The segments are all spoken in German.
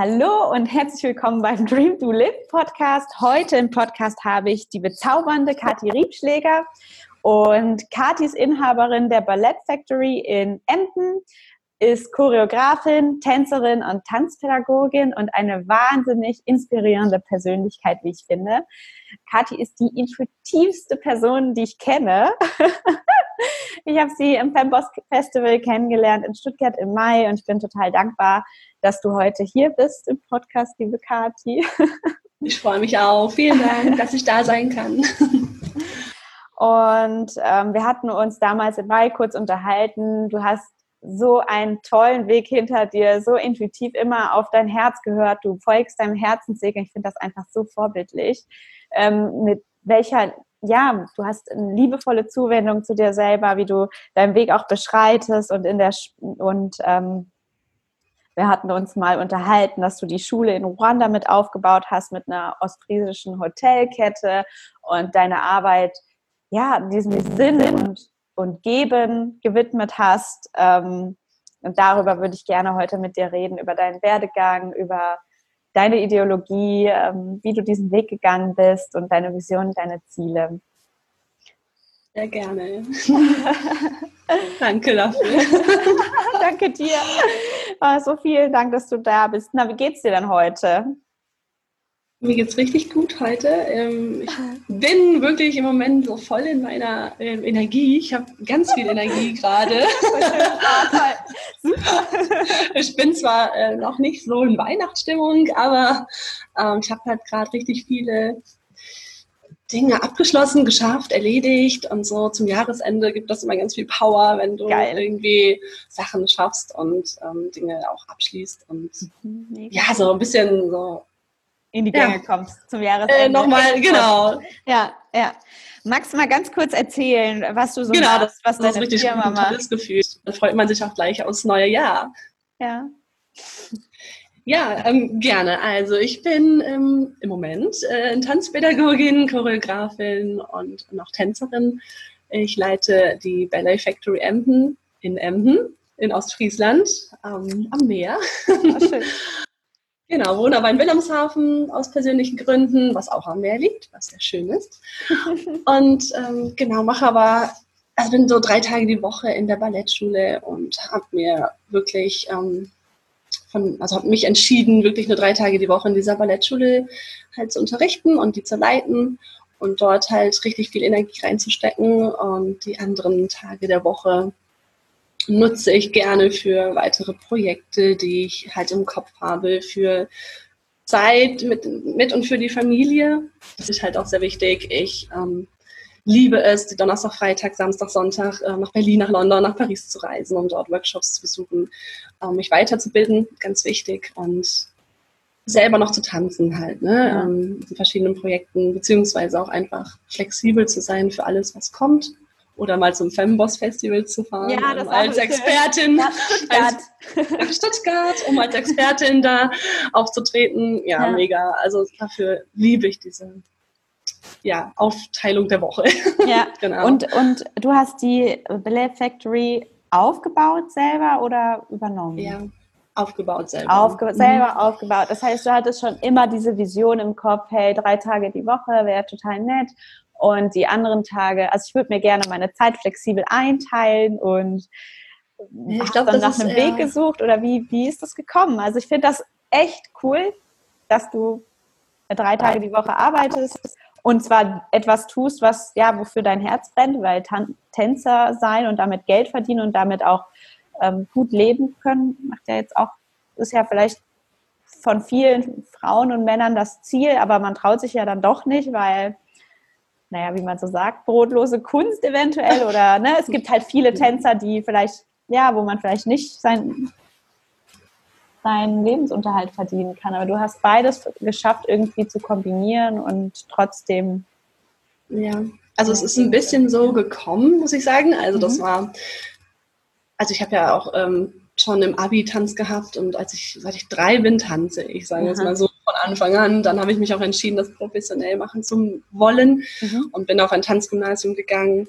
Hallo und herzlich willkommen beim Dream to Live Podcast. Heute im Podcast habe ich die bezaubernde Kathi Riebschläger und Kathi ist Inhaberin der Ballett Factory in Emden, ist Choreografin, Tänzerin und Tanzpädagogin und eine wahnsinnig inspirierende Persönlichkeit, wie ich finde. Kathi ist die intuitivste Person, die ich kenne. ich habe sie im Femboss Festival kennengelernt in Stuttgart im Mai und ich bin total dankbar, dass du heute hier bist im Podcast, liebe Kathi. Ich freue mich auch. Vielen Dank, dass ich da sein kann. Und ähm, wir hatten uns damals im Mai kurz unterhalten. Du hast so einen tollen Weg hinter dir, so intuitiv immer auf dein Herz gehört. Du folgst deinem Herzensweg. Ich finde das einfach so vorbildlich. Ähm, mit welcher, ja, du hast eine liebevolle Zuwendung zu dir selber, wie du deinen Weg auch beschreitest und in der und ähm, wir hatten uns mal unterhalten, dass du die Schule in Ruanda mit aufgebaut hast, mit einer ostfriesischen Hotelkette und deine Arbeit, ja, diesem Sinn und, und Geben gewidmet hast. Ähm, und darüber würde ich gerne heute mit dir reden, über deinen Werdegang, über deine Ideologie, ähm, wie du diesen Weg gegangen bist und deine Vision, deine Ziele. Sehr gerne. Danke dafür. Danke dir. So vielen Dank, dass du da bist. Na, wie geht's dir denn heute? Mir geht's richtig gut heute. Ähm, ich bin wirklich im Moment so voll in meiner ähm, Energie. Ich habe ganz viel Energie gerade. Ich bin zwar äh, noch nicht so in Weihnachtsstimmung, aber ähm, ich habe halt gerade richtig viele Dinge abgeschlossen, geschafft, erledigt und so zum Jahresende gibt das immer ganz viel Power, wenn du Geil. irgendwie Sachen schaffst und ähm, Dinge auch abschließt und mhm, ja, so ein bisschen so in die Gänge ja. kommst zum Jahresende. Äh, Nochmal, genau. Ja, ja. Magst du mal ganz kurz erzählen, was du so genau, machst, was das deine ist richtig Firma macht? Gefühl. Da freut man sich auch gleich aufs neue Jahr. Ja. Ja, ähm, gerne. Also ich bin ähm, im Moment äh, Tanzpädagogin, Choreografin und noch Tänzerin. Ich leite die Ballet Factory Emden in Emden in Ostfriesland ähm, am Meer. schön. genau, wohne aber in Wilhelmshaven aus persönlichen Gründen, was auch am Meer liegt, was sehr schön ist. und ähm, genau, mache aber, also bin so drei Tage die Woche in der Ballettschule und habe mir wirklich ähm, von, also habe mich entschieden, wirklich nur drei Tage die Woche in dieser Ballettschule halt zu unterrichten und die zu leiten und dort halt richtig viel Energie reinzustecken und die anderen Tage der Woche nutze ich gerne für weitere Projekte, die ich halt im Kopf habe, für Zeit mit, mit und für die Familie. Das ist halt auch sehr wichtig. Ich ähm, liebe es, Donnerstag, Freitag, Samstag, Sonntag äh, nach Berlin, nach London, nach Paris zu reisen, um dort Workshops zu besuchen, um mich weiterzubilden, ganz wichtig. Und selber noch zu tanzen halt, ne? Ja. Ähm, in verschiedenen Projekten, beziehungsweise auch einfach flexibel zu sein für alles, was kommt. Oder mal zum Femboss Festival zu fahren, ja, um als Expertin nach Stuttgart. Als, nach Stuttgart, um als Expertin da aufzutreten. Ja, ja, mega. Also dafür liebe ich diese ja, Aufteilung der Woche. Ja, genau. Und, und du hast die Ballet Factory aufgebaut selber oder übernommen? Ja, aufgebaut selber. Aufge selber mhm. aufgebaut. Das heißt, du hattest schon immer diese Vision im Kopf, hey, drei Tage die Woche wäre total nett. Und die anderen Tage, also ich würde mir gerne meine Zeit flexibel einteilen und ich glaube, dann nach einem Weg gesucht oder wie, wie ist das gekommen? Also ich finde das echt cool, dass du drei Tage die Woche arbeitest und zwar etwas tust, was ja wofür dein Herz brennt, weil Tan Tänzer sein und damit Geld verdienen und damit auch ähm, gut leben können, macht ja jetzt auch ist ja vielleicht von vielen Frauen und Männern das Ziel, aber man traut sich ja dann doch nicht, weil naja, wie man so sagt, brotlose Kunst eventuell oder ne, es gibt halt viele Tänzer, die vielleicht ja, wo man vielleicht nicht sein, seinen Lebensunterhalt verdienen kann. Aber du hast beides geschafft, irgendwie zu kombinieren und trotzdem. Ja, also es ist ein bisschen so gekommen, muss ich sagen. Also das mhm. war, also ich habe ja auch ähm, schon im Abi Tanz gehabt und als ich, seit ich drei bin, tanze ich, sage jetzt mal so von Anfang an. Dann habe ich mich auch entschieden, das professionell machen zu wollen mhm. und bin auf ein Tanzgymnasium gegangen.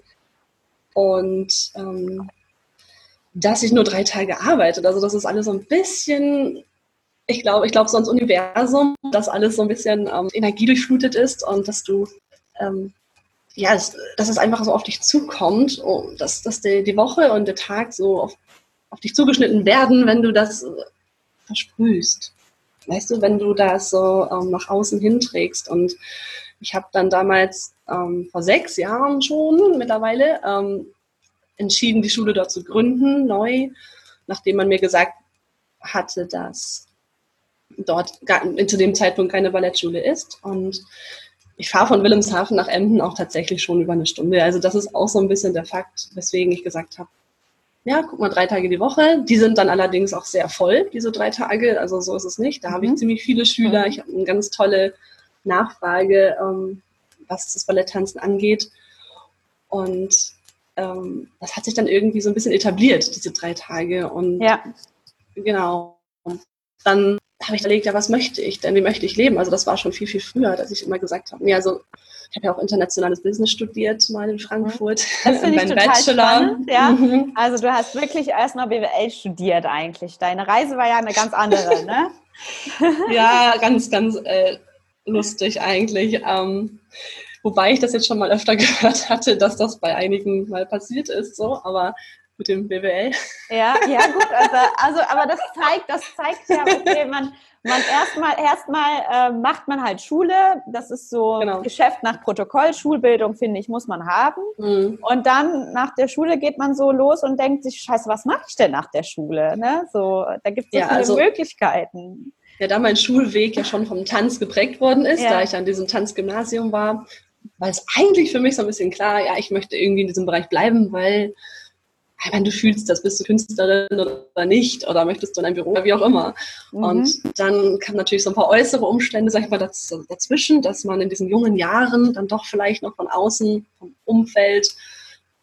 Und ähm, dass ich nur drei Tage arbeite. Also das ist alles so ein bisschen, ich glaube, ich glaube so ans Universum, dass alles so ein bisschen ähm, energiedurchflutet ist und dass du, ähm, ja, dass, dass, es einfach so auf dich zukommt, dass, dass die, die Woche und der Tag so auf, auf dich zugeschnitten werden, wenn du das äh, versprühst. Weißt du, wenn du das so ähm, nach außen hinträgst. Und ich habe dann damals ähm, vor sechs Jahren schon mittlerweile ähm, entschieden, die Schule dort zu gründen, neu, nachdem man mir gesagt hatte, dass dort gar, zu dem Zeitpunkt keine Ballettschule ist. Und ich fahre von Wilhelmshaven nach Emden auch tatsächlich schon über eine Stunde. Also das ist auch so ein bisschen der Fakt, weswegen ich gesagt habe, ja, guck mal, drei Tage die Woche. Die sind dann allerdings auch sehr voll, diese drei Tage. Also so ist es nicht. Da habe ich mhm. ziemlich viele Schüler. Mhm. Ich habe eine ganz tolle Nachfrage, ähm, was das Balletttanzen angeht. Und ähm, das hat sich dann irgendwie so ein bisschen etabliert, diese drei Tage. Und ja. genau. Und dann habe ich überlegt, ja, was möchte ich denn? Wie möchte ich leben? Also das war schon viel, viel früher, dass ich immer gesagt habe, nee, also ich habe ja auch internationales Business studiert, mal in Frankfurt. Das finde ich total Bachelor. spannend, ja. Mhm. Also du hast wirklich erstmal BWL studiert eigentlich. Deine Reise war ja eine ganz andere, ne? ja, ganz, ganz äh, lustig eigentlich. Ähm, Wobei ich das jetzt schon mal öfter gehört hatte, dass das bei einigen mal passiert ist, so, aber mit dem BWL. Ja, ja, gut, also, also aber das zeigt, das zeigt ja, okay, man, man erstmal erstmal äh, macht man halt Schule, das ist so genau. Geschäft nach Protokoll, Schulbildung, finde ich, muss man haben. Mhm. Und dann nach der Schule geht man so los und denkt sich, scheiße, was mache ich denn nach der Schule? Ne? So, da gibt es so ja, viele also, Möglichkeiten. Ja, da mein Schulweg ja schon vom Tanz geprägt worden ist, ja. da ich an diesem Tanzgymnasium war, war es eigentlich für mich so ein bisschen klar, ja, ich möchte irgendwie in diesem Bereich bleiben, weil wenn du fühlst, das bist du Künstlerin oder nicht, oder möchtest du in ein Büro oder wie auch immer. Mhm. Und dann kamen natürlich so ein paar äußere Umstände, sag ich mal, dazwischen, dass man in diesen jungen Jahren dann doch vielleicht noch von außen, vom Umfeld,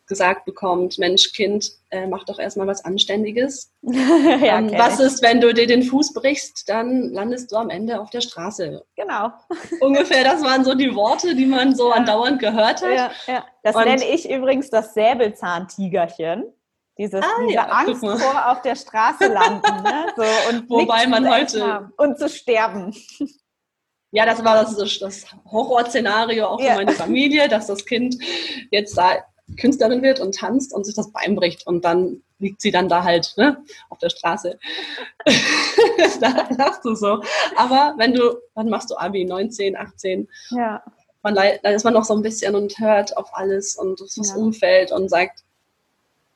gesagt bekommt, Mensch, Kind, äh, mach doch erstmal was Anständiges. ja, ähm, was ist, wenn du dir den Fuß brichst, dann landest du am Ende auf der Straße. Genau. Ungefähr, das waren so die Worte, die man so ja. andauernd gehört hat. Ja, ja. Das Und nenne ich übrigens das Säbelzahntigerchen. Dieses, ah, diese ja, Angst vor auf der Straße landen. Ne? So, und Wobei man heute... Und zu sterben. Ja, das war das, das Horrorszenario auch für meine Familie, dass das Kind jetzt da Künstlerin wird und tanzt und sich das Bein bricht und dann liegt sie dann da halt ne, auf der Straße. da lachst du so. Aber wenn du, wann machst du Abi? 19, 18? Ja. Man, da ist man noch so ein bisschen und hört auf alles und auf das ja. Umfeld und sagt,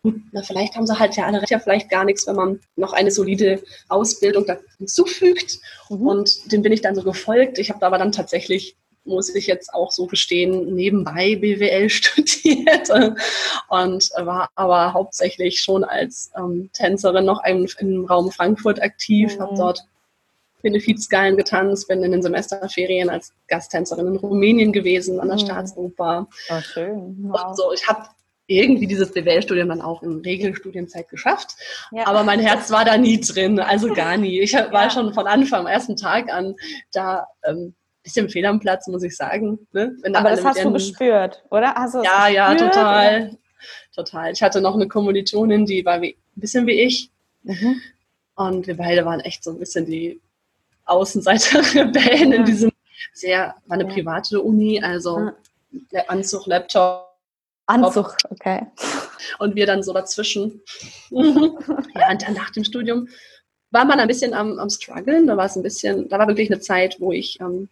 na, vielleicht haben sie halt ja alle recht, ja vielleicht gar nichts, wenn man noch eine solide Ausbildung da hinzufügt. Mhm. Und dem bin ich dann so gefolgt. Ich habe aber dann tatsächlich muss ich jetzt auch so gestehen, nebenbei BWL studiert und war aber hauptsächlich schon als ähm, Tänzerin noch im, im, Raum Frankfurt aktiv, mhm. habe dort Benefizgalen getanzt, bin in den Semesterferien als Gasttänzerin in Rumänien gewesen, an der mhm. Staatsoper. Oh, schön. Wow. Und so, ich habe irgendwie dieses BWL-Studium dann auch in Regelstudienzeit geschafft. Ja. Aber mein Herz war da nie drin, also gar nie. Ich war ja. schon von Anfang, am ersten Tag an da ähm, bisschen fehl am Platz, muss ich sagen. Ne? Aber das hast du gespürt, oder? Du ja, ja, total. Total. Ich hatte noch eine Kommilitonin, die war wie, ein bisschen wie ich. Mhm. Und wir beide waren echt so ein bisschen die Außenseiter-Rebellen ja. in diesem sehr, war eine ja. private Uni, also Anzug, Laptop. Anzug, okay. Und wir dann so dazwischen. ja, und dann nach dem Studium war man ein bisschen am, am struggeln. Da war es ein bisschen, da war wirklich eine Zeit, wo ich ähm,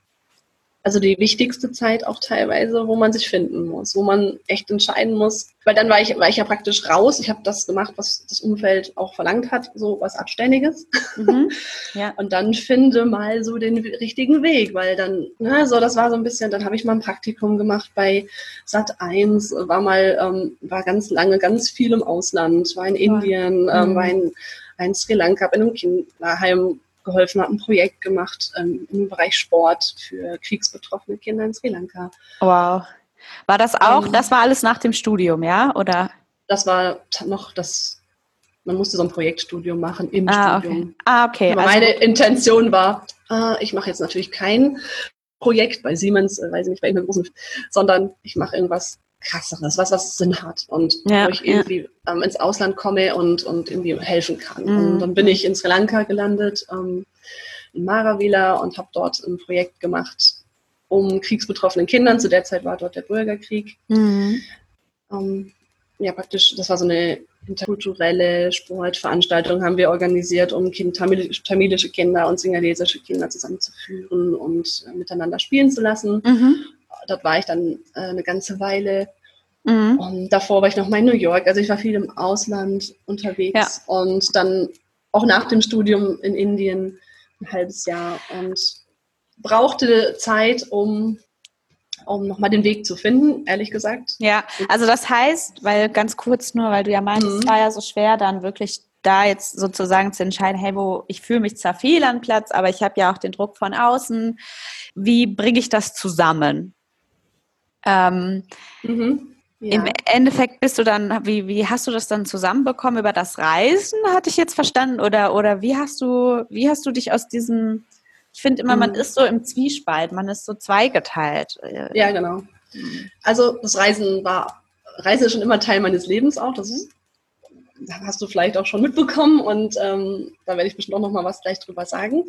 also die wichtigste Zeit auch teilweise, wo man sich finden muss, wo man echt entscheiden muss. Weil dann war ich, war ich ja praktisch raus. Ich habe das gemacht, was das Umfeld auch verlangt hat, so was Abständiges. Mhm. Ja. Und dann finde mal so den richtigen Weg, weil dann, ne, so das war so ein bisschen, dann habe ich mal ein Praktikum gemacht bei Sat 1, war mal, ähm, war ganz lange, ganz viel im Ausland, war in Indien, ähm, mhm. war in, war in Sri Lanka, in einem Kinderheim geholfen, habe ein Projekt gemacht ähm, im Bereich Sport für kriegsbetroffene Kinder in Sri Lanka. Wow. War das auch, ähm, das war alles nach dem Studium, ja? Oder? Das war noch das, man musste so ein Projektstudium machen im ah, Studium. Okay. Ah, okay. Aber also, meine Intention war, äh, ich mache jetzt natürlich kein Projekt bei Siemens, äh, weiß ich nicht, bei irgendeinem großen, sondern ich mache irgendwas krasseres, was was Sinn hat und ja, wo ich irgendwie ja. ähm, ins Ausland komme und, und irgendwie helfen kann. Mhm. Und dann bin ich in Sri Lanka gelandet, ähm, in Maravilla und habe dort ein Projekt gemacht um kriegsbetroffenen Kindern. Zu der Zeit war dort der Bürgerkrieg. Mhm. Ähm, ja, praktisch, das war so eine interkulturelle Sportveranstaltung haben wir organisiert, um kind, tamilische Kinder und singalesische Kinder zusammenzuführen und äh, miteinander spielen zu lassen. Mhm dort war ich dann äh, eine ganze Weile. Mhm. Und davor war ich noch mal in New York. Also ich war viel im Ausland unterwegs ja. und dann auch nach dem Studium in Indien ein halbes Jahr und brauchte Zeit, um um nochmal den Weg zu finden, ehrlich gesagt. Ja, also das heißt, weil ganz kurz nur, weil du ja meinst, mhm. es war ja so schwer, dann wirklich da jetzt sozusagen zu entscheiden, hey, wo ich fühle mich zwar fehl an Platz, aber ich habe ja auch den Druck von außen. Wie bringe ich das zusammen? Ähm, mhm. Ja. Im Endeffekt bist du dann, wie, wie hast du das dann zusammenbekommen über das Reisen, hatte ich jetzt verstanden? Oder, oder wie hast du, wie hast du dich aus diesem, ich finde immer, mhm. man ist so im Zwiespalt, man ist so zweigeteilt. Ja, genau. Mhm. Also das Reisen war, Reise ist schon immer Teil meines Lebens auch, das ist, hast du vielleicht auch schon mitbekommen und ähm, da werde ich bestimmt auch noch mal was gleich drüber sagen.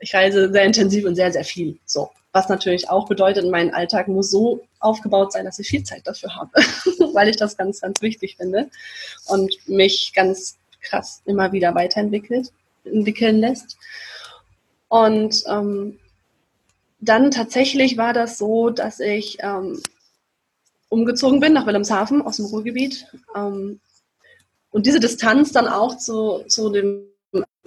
Ich reise sehr intensiv und sehr, sehr viel. So. Was natürlich auch bedeutet, mein Alltag muss so aufgebaut sein, dass ich viel Zeit dafür habe, weil ich das ganz, ganz wichtig finde und mich ganz krass immer wieder weiterentwickelt, entwickeln lässt. Und ähm, dann tatsächlich war das so, dass ich ähm, umgezogen bin nach Wilhelmshaven aus dem Ruhrgebiet ähm, und diese Distanz dann auch zu, zu dem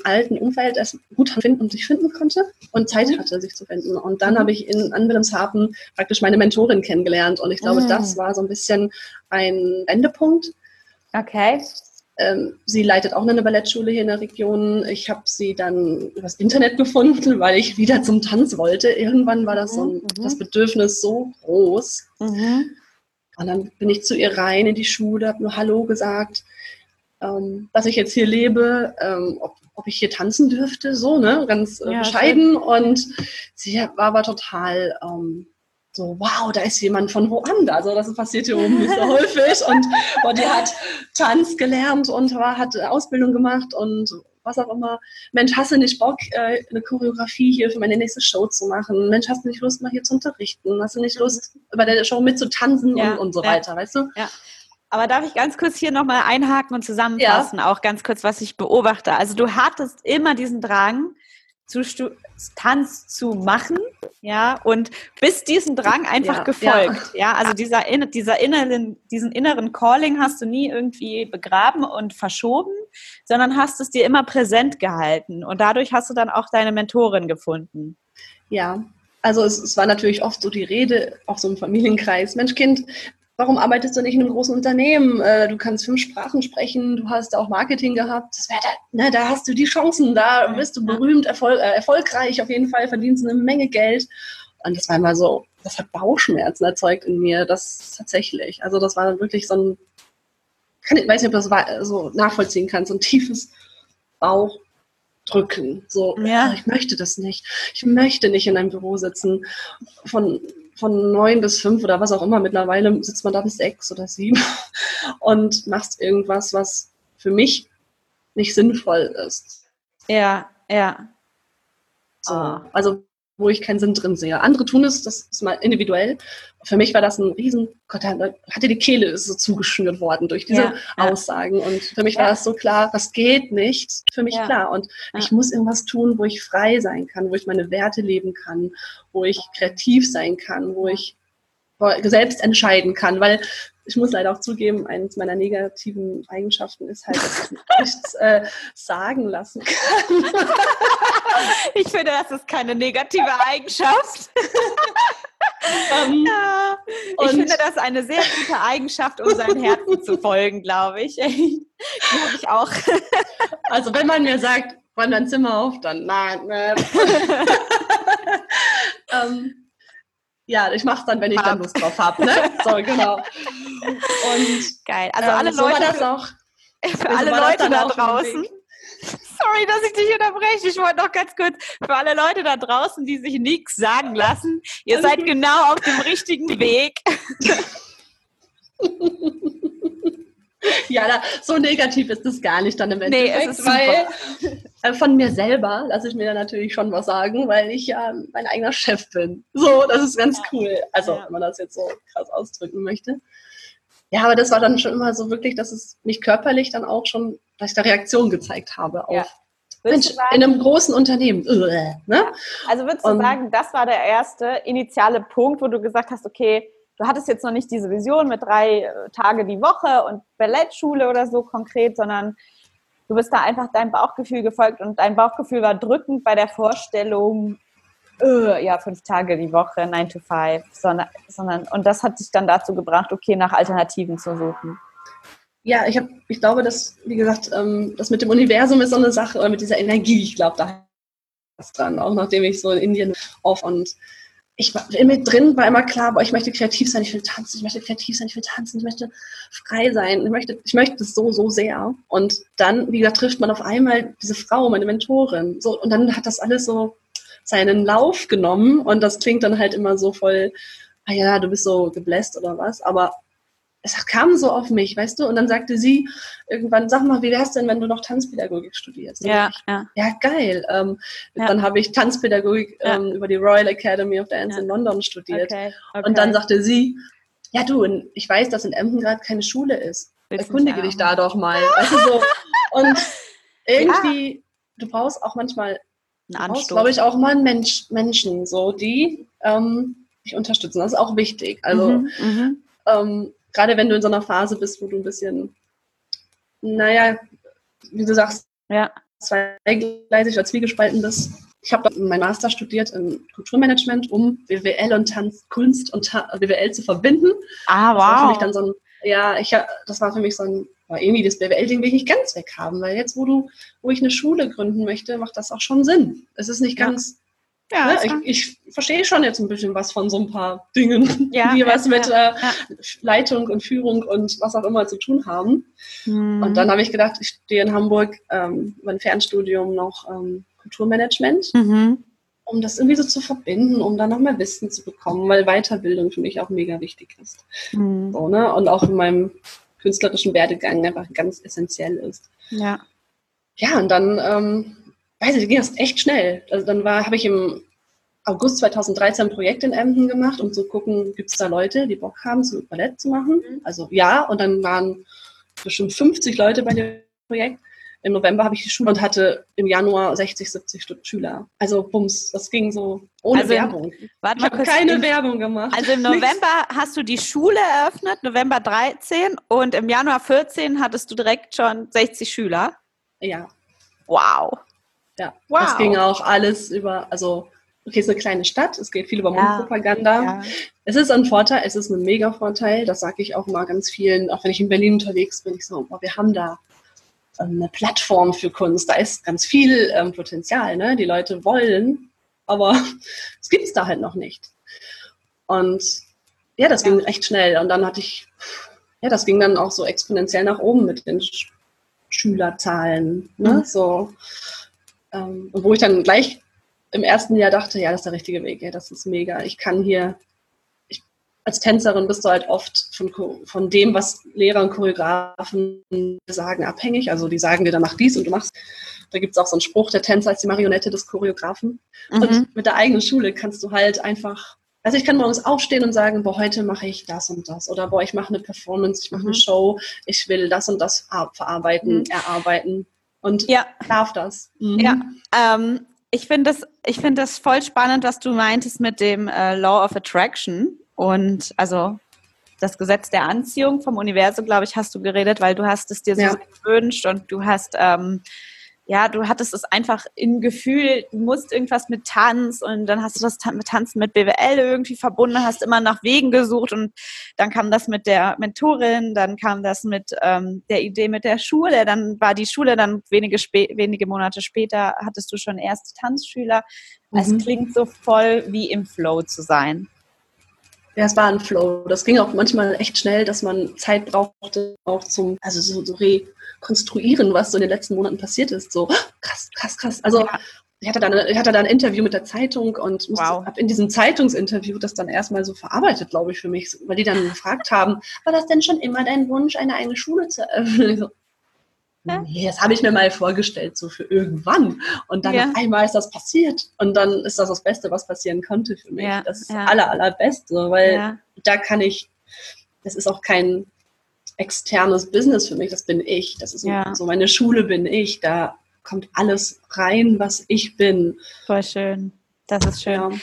alten Umfeld erst gut finden und sich finden konnte und Zeit mhm. hatte, sich zu finden. Und dann mhm. habe ich in an Wilhelmshaven praktisch meine Mentorin kennengelernt und ich glaube, mhm. das war so ein bisschen ein Wendepunkt. Okay. Ähm, sie leitet auch eine Ballettschule hier in der Region. Ich habe sie dann übers Internet gefunden, weil ich wieder zum Tanz wollte. Irgendwann war das so ein, mhm. das Bedürfnis so groß. Mhm. Und dann bin ich zu ihr rein in die Schule, habe nur Hallo gesagt ähm, dass ich jetzt hier lebe, ähm, ob, ob ich hier tanzen dürfte, so, ne, ganz äh, ja, bescheiden. Und sie war aber total ähm, so, wow, da ist jemand von woanders. Also das passiert hier oben nicht so häufig. Und, und die hat Tanz gelernt und war, hat Ausbildung gemacht und was auch immer. Mensch, hast du nicht Bock, äh, eine Choreografie hier für meine nächste Show zu machen? Mensch, hast du nicht Lust, mal hier zu unterrichten? Hast du nicht Lust, bei der Show mitzutanzen ja, und, und so weiter, weißt du? Ja. Aber darf ich ganz kurz hier nochmal einhaken und zusammenfassen, ja. auch ganz kurz, was ich beobachte. Also du hattest immer diesen Drang, zu Tanz zu machen, ja, und bist diesem Drang einfach ja, gefolgt, ja. ja. Also dieser, dieser inneren, diesen inneren Calling hast du nie irgendwie begraben und verschoben, sondern hast es dir immer präsent gehalten und dadurch hast du dann auch deine Mentorin gefunden. Ja, also es, es, war natürlich oft so die Rede, auch so im Familienkreis, Mensch, Kind, warum arbeitest du nicht in einem großen Unternehmen? Äh, du kannst fünf Sprachen sprechen, du hast auch Marketing gehabt. Das da, ne, da hast du die Chancen, da bist du berühmt, erfol äh, erfolgreich auf jeden Fall, verdienst eine Menge Geld. Und das war immer so, das hat Bauchschmerzen erzeugt in mir, das tatsächlich. Also das war wirklich so ein, kann, ich weiß nicht, ob du das so nachvollziehen kannst, so ein tiefes Bauchdrücken. So, ja. ich möchte das nicht. Ich möchte nicht in einem Büro sitzen von von neun bis fünf oder was auch immer. Mittlerweile sitzt man da bis sechs oder sieben und machst irgendwas, was für mich nicht sinnvoll ist. Ja, ja. So. Also wo ich keinen Sinn drin sehe. Andere tun es, das ist mal individuell. Für mich war das ein riesen, Gott, da hatte die Kehle so zugeschnürt worden durch diese ja, Aussagen. Und für mich ja. war das so klar, das geht nicht, für mich klar. Und ich muss irgendwas tun, wo ich frei sein kann, wo ich meine Werte leben kann, wo ich kreativ sein kann, wo ich selbst entscheiden kann, weil ich muss leider auch zugeben, eines meiner negativen Eigenschaften ist halt, dass ich nichts äh, sagen lassen kann. ich finde, das ist keine negative Eigenschaft. um, ähm, ja, ich finde das eine sehr gute Eigenschaft, um seinem Herzen zu folgen, glaube ich. glaube ich auch. also wenn man mir sagt, räum dein Zimmer auf, dann nein. nein. um, ja, ich mache es dann, wenn ich dann Lust drauf habe. Ne? So, genau. Und geil. Also ähm, alle so Leute, das auch. Für alle Leute da draußen. Sorry, dass ich dich unterbreche. Ich wollte noch ganz kurz für alle Leute da draußen, die sich nichts sagen lassen. Ihr seid genau auf dem richtigen Weg. ja, da, so negativ ist es gar nicht dann im Endeffekt, nee, weil äh, von mir selber lasse ich mir da natürlich schon was sagen, weil ich ja mein eigener Chef bin. So, das ist ganz cool. Also, ja. wenn man das jetzt so krass ausdrücken möchte. Ja, aber das war dann schon immer so wirklich, dass es mich körperlich dann auch schon, dass ich da Reaktion gezeigt habe auf ja. Mensch, sagen, in einem großen Unternehmen. Ne? Also würdest du sagen, das war der erste initiale Punkt, wo du gesagt hast, okay, du hattest jetzt noch nicht diese Vision mit drei äh, Tage die Woche und Ballettschule oder so konkret, sondern du bist da einfach deinem Bauchgefühl gefolgt und dein Bauchgefühl war drückend bei der Vorstellung, äh, ja, fünf Tage die Woche, nine to five, sondern, sondern, und das hat dich dann dazu gebracht, okay, nach Alternativen zu suchen. Ja, ich, hab, ich glaube, dass, wie gesagt, ähm, das mit dem Universum ist so eine Sache, oder mit dieser Energie, ich glaube, da ist dran, auch nachdem ich so in Indien auf und ich war in mir drin, war immer klar, boah, ich möchte kreativ sein, ich will tanzen, ich möchte kreativ sein, ich will tanzen, ich möchte frei sein, ich möchte, ich möchte das so, so sehr. Und dann, wie gesagt, trifft man auf einmal diese Frau, meine Mentorin. So, und dann hat das alles so seinen Lauf genommen und das klingt dann halt immer so voll, ah ja, du bist so gebläst oder was, aber es kam so auf mich, weißt du? Und dann sagte sie irgendwann, sag mal, wie wär's denn, wenn du noch Tanzpädagogik studierst? Ja, ich, ja. ja, geil. Ähm, ja. Dann habe ich Tanzpädagogik ja. ähm, über die Royal Academy of Dance in London studiert. Okay. Okay. Und dann sagte sie, ja du, ich weiß, dass in Emden gerade keine Schule ist. Willst Erkundige dich da doch mal. weißt du, so. Und irgendwie, du brauchst auch manchmal, glaube ich, auch mal Mensch, Menschen, so, die ähm, dich unterstützen. Das ist auch wichtig. Also, mhm, mhm. ähm, gerade wenn du in so einer Phase bist, wo du ein bisschen, naja, wie du sagst, ja. zweigleisig oder zwiegespalten bist. Ich habe meinen Master studiert in Kulturmanagement, um BWL und Tanz, Kunst und Ta BWL zu verbinden. Ah, wow. Das war für mich dann so ein, ja, ich, das war für mich so ein, irgendwie das BWL-Ding will ich nicht ganz weghaben, weil jetzt, wo du, wo ich eine Schule gründen möchte, macht das auch schon Sinn. Es ist nicht ganz ja, ne? ich, ich, verstehe schon jetzt ein bisschen was von so ein paar Dingen, ja, die was mit äh, Leitung und Führung und was auch immer zu tun haben. Mhm. Und dann habe ich gedacht, ich stehe in Hamburg ähm, über ein Fernstudium noch ähm, Kulturmanagement, mhm. um das irgendwie so zu verbinden, um da noch mehr Wissen zu bekommen, weil Weiterbildung für mich auch mega wichtig ist. Mhm. So, ne? Und auch in meinem künstlerischen Werdegang einfach ganz essentiell ist. Ja. Ja, und dann ähm, weiß ich, ging das echt schnell. Also dann war, habe ich im August 2013 ein Projekt in Emden gemacht, um zu gucken, gibt es da Leute, die Bock haben, so Ballett zu machen. Mhm. Also ja, und dann waren bestimmt 50 Leute bei dem Projekt. Im November habe ich die Schule und hatte im Januar 60, 70 Schüler. Also bums, das ging so ohne also, Werbung. Warte ich habe keine im, Werbung gemacht. Also im November Nichts. hast du die Schule eröffnet, November 13 und im Januar 14 hattest du direkt schon 60 Schüler. Ja. Wow. Ja, wow. das ging auch alles über, also okay, es ist eine kleine Stadt, es geht viel über ja. Mundpropaganda. Ja. Es ist ein Vorteil, es ist ein mega Vorteil, das sage ich auch mal ganz vielen, auch wenn ich in Berlin unterwegs bin, ich so, oh, wir haben da eine Plattform für Kunst, da ist ganz viel ähm, Potenzial, ne? die Leute wollen, aber es gibt es da halt noch nicht. Und ja, das ja. ging recht schnell und dann hatte ich, ja, das ging dann auch so exponentiell nach oben mit den Sch Schülerzahlen, ne? Mhm. so ähm, wo ich dann gleich im ersten Jahr dachte, ja, das ist der richtige Weg, ja, das ist mega. Ich kann hier, als Tänzerin bist du halt oft von, von dem, was Lehrer und Choreografen sagen, abhängig. Also die sagen dir, dann mach dies und du machst. Da gibt es auch so einen Spruch, der Tänzer ist die Marionette des Choreografen. Mhm. Und mit der eigenen Schule kannst du halt einfach, also ich kann morgens aufstehen und sagen, boah, heute mache ich das und das. Oder boah, ich mache eine Performance, ich mache eine mhm. Show, ich will das und das verarbeiten, mhm. erarbeiten. Und ja. darf das. Mhm. Ja, ähm, ich finde das, ich das voll spannend, was du meintest mit dem äh, Law of Attraction. Und also das Gesetz der Anziehung vom Universum, glaube ich, hast du geredet, weil du hast es dir so ja. gewünscht und du hast ähm, ja, du hattest es einfach im Gefühl, du musst irgendwas mit Tanz und dann hast du das mit Tanzen mit BWL irgendwie verbunden, hast immer nach Wegen gesucht und dann kam das mit der Mentorin, dann kam das mit ähm, der Idee mit der Schule, dann war die Schule, dann wenige, wenige Monate später hattest du schon erste Tanzschüler. Mhm. Es klingt so voll wie im Flow zu sein. Ja, es war ein Flow. Das ging auch manchmal echt schnell, dass man Zeit brauchte, auch zum, also so, so rekonstruieren, was so in den letzten Monaten passiert ist. So, krass, krass, krass. Also, ja. ich, hatte dann, ich hatte da ein Interview mit der Zeitung und musste, wow. habe in diesem Zeitungsinterview das dann erstmal so verarbeitet, glaube ich, für mich, weil die dann gefragt haben, war das denn schon immer dein Wunsch, eine eigene Schule zu eröffnen? So, Nee, das habe ich mir mal vorgestellt, so für irgendwann. Und dann ja. auf einmal ist das passiert. Und dann ist das das Beste, was passieren konnte für mich. Ja, das ist ja. das aller, allerbeste, weil ja. da kann ich, das ist auch kein externes Business für mich, das bin ich. Das ist so, so meine Schule bin ich. Da kommt alles rein, was ich bin. Voll schön. Das ist schön.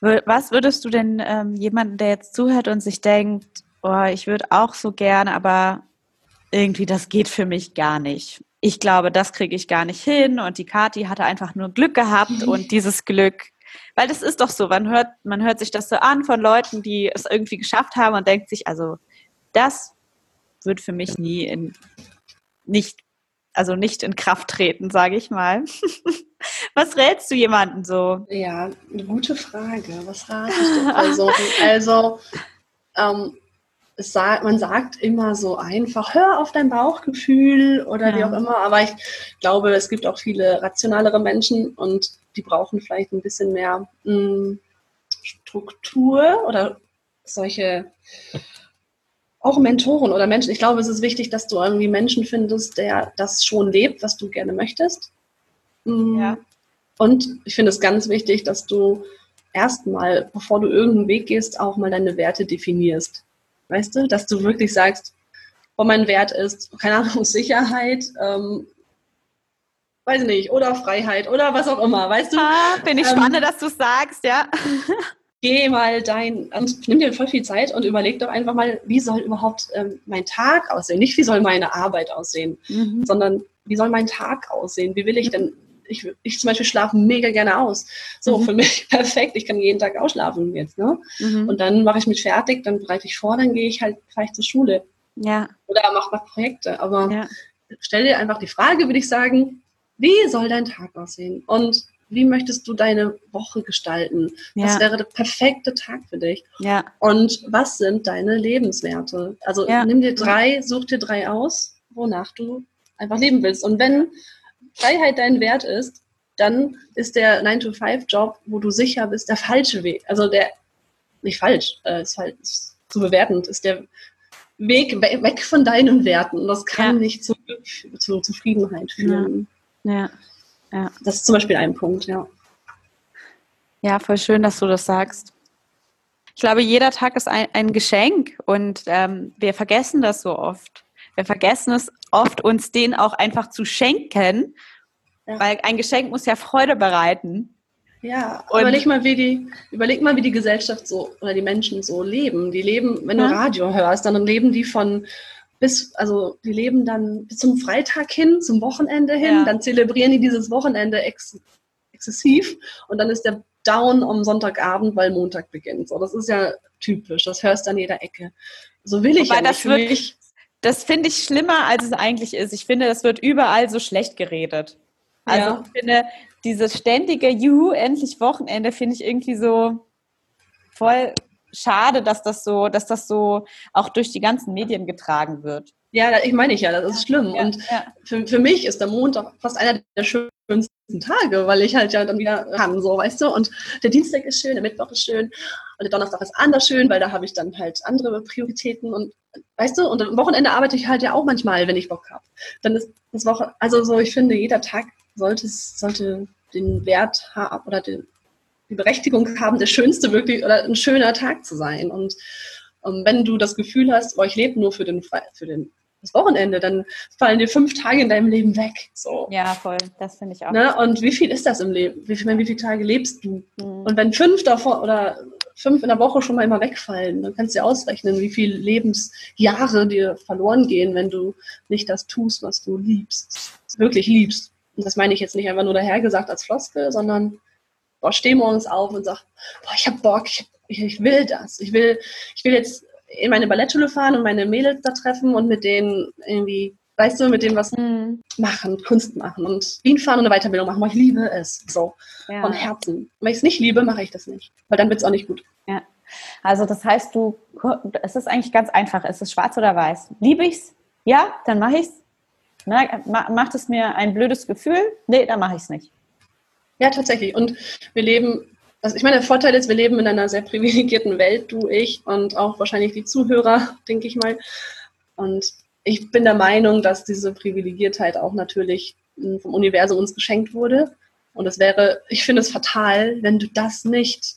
Was würdest du denn ähm, jemanden, der jetzt zuhört und sich denkt, oh, ich würde auch so gerne, aber irgendwie, das geht für mich gar nicht. Ich glaube, das kriege ich gar nicht hin. Und die Kati hatte einfach nur Glück gehabt und dieses Glück, weil das ist doch so, man hört, man hört sich das so an von Leuten, die es irgendwie geschafft haben und denkt sich, also das wird für mich nie in, nicht, also nicht in Kraft treten, sage ich mal. Was rätst du jemanden so? Ja, eine gute Frage. Was rate ich der Person? also, ähm, es sagt, man sagt immer so einfach, hör auf dein Bauchgefühl oder ja. wie auch immer, aber ich glaube, es gibt auch viele rationalere Menschen und die brauchen vielleicht ein bisschen mehr mh, hm, Struktur oder solche auch Mentoren oder Menschen. Ich glaube, es ist wichtig, dass du irgendwie Menschen findest, der das schon lebt, was du gerne möchtest. Hm. Ja. Und ich finde es ganz wichtig, dass du erstmal, bevor du irgendeinen Weg gehst, auch mal deine Werte definierst. Weißt du, dass du wirklich sagst, wo mein Wert ist, keine Ahnung, Sicherheit, ähm, weiß ich nicht, oder Freiheit oder was auch immer, weißt du? Ah, bin ich ähm, spannend, dass du sagst, ja. Geh mal dein, und nimm dir voll viel Zeit und überleg doch einfach mal, wie soll überhaupt ähm, mein Tag aussehen? Nicht, wie soll meine Arbeit aussehen, mhm. sondern wie soll mein Tag aussehen? Wie will ich denn ich, ich zum Beispiel schlafe mega gerne aus. So, mhm. für mich perfekt. Ich kann jeden Tag ausschlafen jetzt. Ne? Mhm. Und dann mache ich mich fertig, dann bereite ich vor, dann gehe ich halt vielleicht zur Schule. Ja. Oder mache noch Projekte. Aber ja. stell dir einfach die Frage, würde ich sagen, wie soll dein Tag aussehen? Und wie möchtest du deine Woche gestalten? Ja. Was wäre der perfekte Tag für dich? Ja. Und was sind deine Lebenswerte? Also ja. nimm dir drei, such dir drei aus, wonach du einfach leben willst. Und wenn Freiheit dein Wert ist, dann ist der 9-to-5-Job, wo du sicher bist, der falsche Weg. Also der, nicht falsch, äh, ist halt ist zu bewertend, ist der Weg weg von deinen Werten. das kann ja. nicht zu, zu, Zufriedenheit führen. Ja. ja. ja. Das ist zum Beispiel ein Punkt, ja. Ja, voll schön, dass du das sagst. Ich glaube, jeder Tag ist ein, ein Geschenk und ähm, wir vergessen das so oft. Wir vergessen es oft, uns den auch einfach zu schenken, ja. weil ein Geschenk muss ja Freude bereiten. Ja, und überleg mal, wie die, überleg mal, wie die Gesellschaft so oder die Menschen so leben. Die leben, wenn ja. du Radio hörst, dann leben die von bis, also die leben dann bis zum Freitag hin, zum Wochenende hin, ja. dann zelebrieren die dieses Wochenende ex exzessiv und dann ist der Down am Sonntagabend, weil Montag beginnt. So, das ist ja typisch, das hörst du an jeder Ecke. So will ich Wobei ja nicht. Das wird, mich, das finde ich schlimmer, als es eigentlich ist. Ich finde, das wird überall so schlecht geredet. Also ja. ich finde, dieses ständige Juhu, endlich Wochenende, finde ich irgendwie so voll schade, dass das so, dass das so auch durch die ganzen Medien getragen wird. Ja, ich meine ich ja, das ist schlimm. Ja, und ja. Für, für mich ist der Montag fast einer der schönsten Tage, weil ich halt ja dann wieder kann, so, weißt du. Und der Dienstag ist schön, der Mittwoch ist schön und der Donnerstag ist anders schön, weil da habe ich dann halt andere Prioritäten und, weißt du, und am Wochenende arbeite ich halt ja auch manchmal, wenn ich Bock habe. Dann ist das Woche, also so, ich finde, jeder Tag sollte, sollte den Wert haben oder den, die Berechtigung haben, der schönste wirklich oder ein schöner Tag zu sein. Und um, wenn du das Gefühl hast, oh, ich lebe nur für den, für den das Wochenende, dann fallen dir fünf Tage in deinem Leben weg. So. Ja, voll. Das finde ich auch. Ne? Und wie viel ist das im Leben? Wie, viel, wie viele Tage lebst du? Mhm. Und wenn fünf davon oder fünf in der Woche schon mal immer wegfallen, dann kannst du dir ausrechnen, wie viele Lebensjahre dir verloren gehen, wenn du nicht das tust, was du liebst, wirklich liebst. Und das meine ich jetzt nicht einfach nur dahergesagt als Floskel, sondern boah, steh morgens auf und sag, boah, ich hab Bock, ich, ich will das. Ich will, ich will jetzt in meine Ballettschule fahren und meine Mädels da treffen und mit denen irgendwie, weißt du, mit denen was mhm. machen, Kunst machen und Wien fahren und eine Weiterbildung machen, weil ich liebe es so ja. von Herzen. Und wenn ich es nicht liebe, mache ich das nicht, weil dann wird es auch nicht gut. Ja. Also das heißt, du, es ist eigentlich ganz einfach. Es ist schwarz oder weiß. Liebe ich es? Ja, dann mache ich es. Macht es mir ein blödes Gefühl? Nee, dann mache ich es nicht. Ja, tatsächlich. Und wir leben also ich meine, der Vorteil ist, wir leben in einer sehr privilegierten Welt, du, ich und auch wahrscheinlich die Zuhörer, denke ich mal. Und ich bin der Meinung, dass diese Privilegiertheit auch natürlich hm, vom Universum uns geschenkt wurde. Und es wäre, ich finde es fatal, wenn du das nicht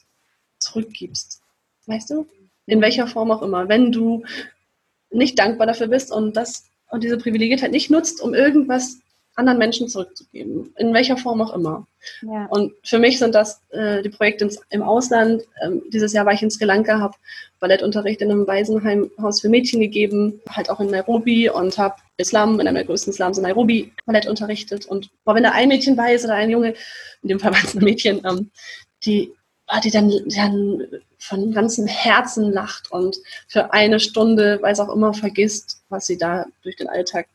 zurückgibst. Weißt du? In welcher Form auch immer. Wenn du nicht dankbar dafür bist und das und diese Privilegiertheit nicht nutzt, um irgendwas anderen Menschen zurückzugeben, in welcher Form auch immer. Ja. Und für mich sind das äh, die Projekte ins, im Ausland. Ähm, dieses Jahr war ich in Sri Lanka, habe Ballettunterricht in einem Waisenheimhaus für Mädchen gegeben, halt auch in Nairobi und habe Islam, in einem der größten Islams in Nairobi, Ballett unterrichtet. Und boah, wenn da ein Mädchen bei ist oder ein Junge, in dem Fall war es ein Mädchen, ähm, die, ah, die dann, dann von ganzem Herzen lacht und für eine Stunde, weiß auch immer, vergisst, was sie da durch den Alltag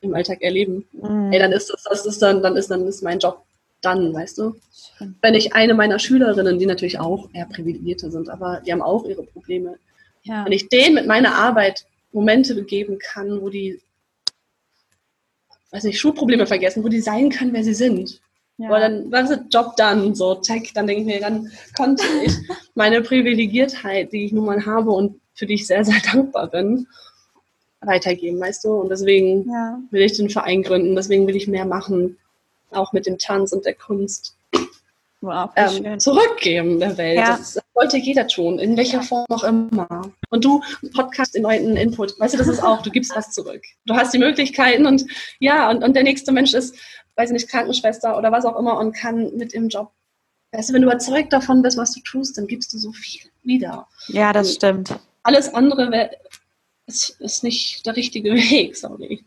im Alltag erleben. Mhm. Ey, dann ist das, das ist dann, dann ist dann ist mein Job dann, weißt du? Wenn ich eine meiner Schülerinnen, die natürlich auch eher privilegierte sind, aber die haben auch ihre Probleme, ja. wenn ich denen mit meiner Arbeit Momente geben kann, wo die, weiß nicht, Schulprobleme vergessen, wo die sein können, wer sie sind. Ja. Aber dann war der Job dann, so tech, dann denke ich mir, dann konnte ich meine Privilegiertheit, die ich nun mal habe und für die ich sehr, sehr dankbar bin, weitergeben, weißt du? Und deswegen ja. will ich den Verein gründen, deswegen will ich mehr machen, auch mit dem Tanz und der Kunst. Wow, ähm, zurückgeben der Welt. Ja. Das, wollte jeder tun, in welcher Form auch immer. Und du, Podcast in neuen Input, weißt du, das ist auch, du gibst was zurück. Du hast die Möglichkeiten und ja, und, und der nächste Mensch ist, weiß ich nicht, Krankenschwester oder was auch immer und kann mit dem Job Weißt du, wenn du überzeugt davon bist, was du tust, dann gibst du so viel wieder. Ja, das und stimmt. Alles andere ist, ist nicht der richtige Weg, sorry.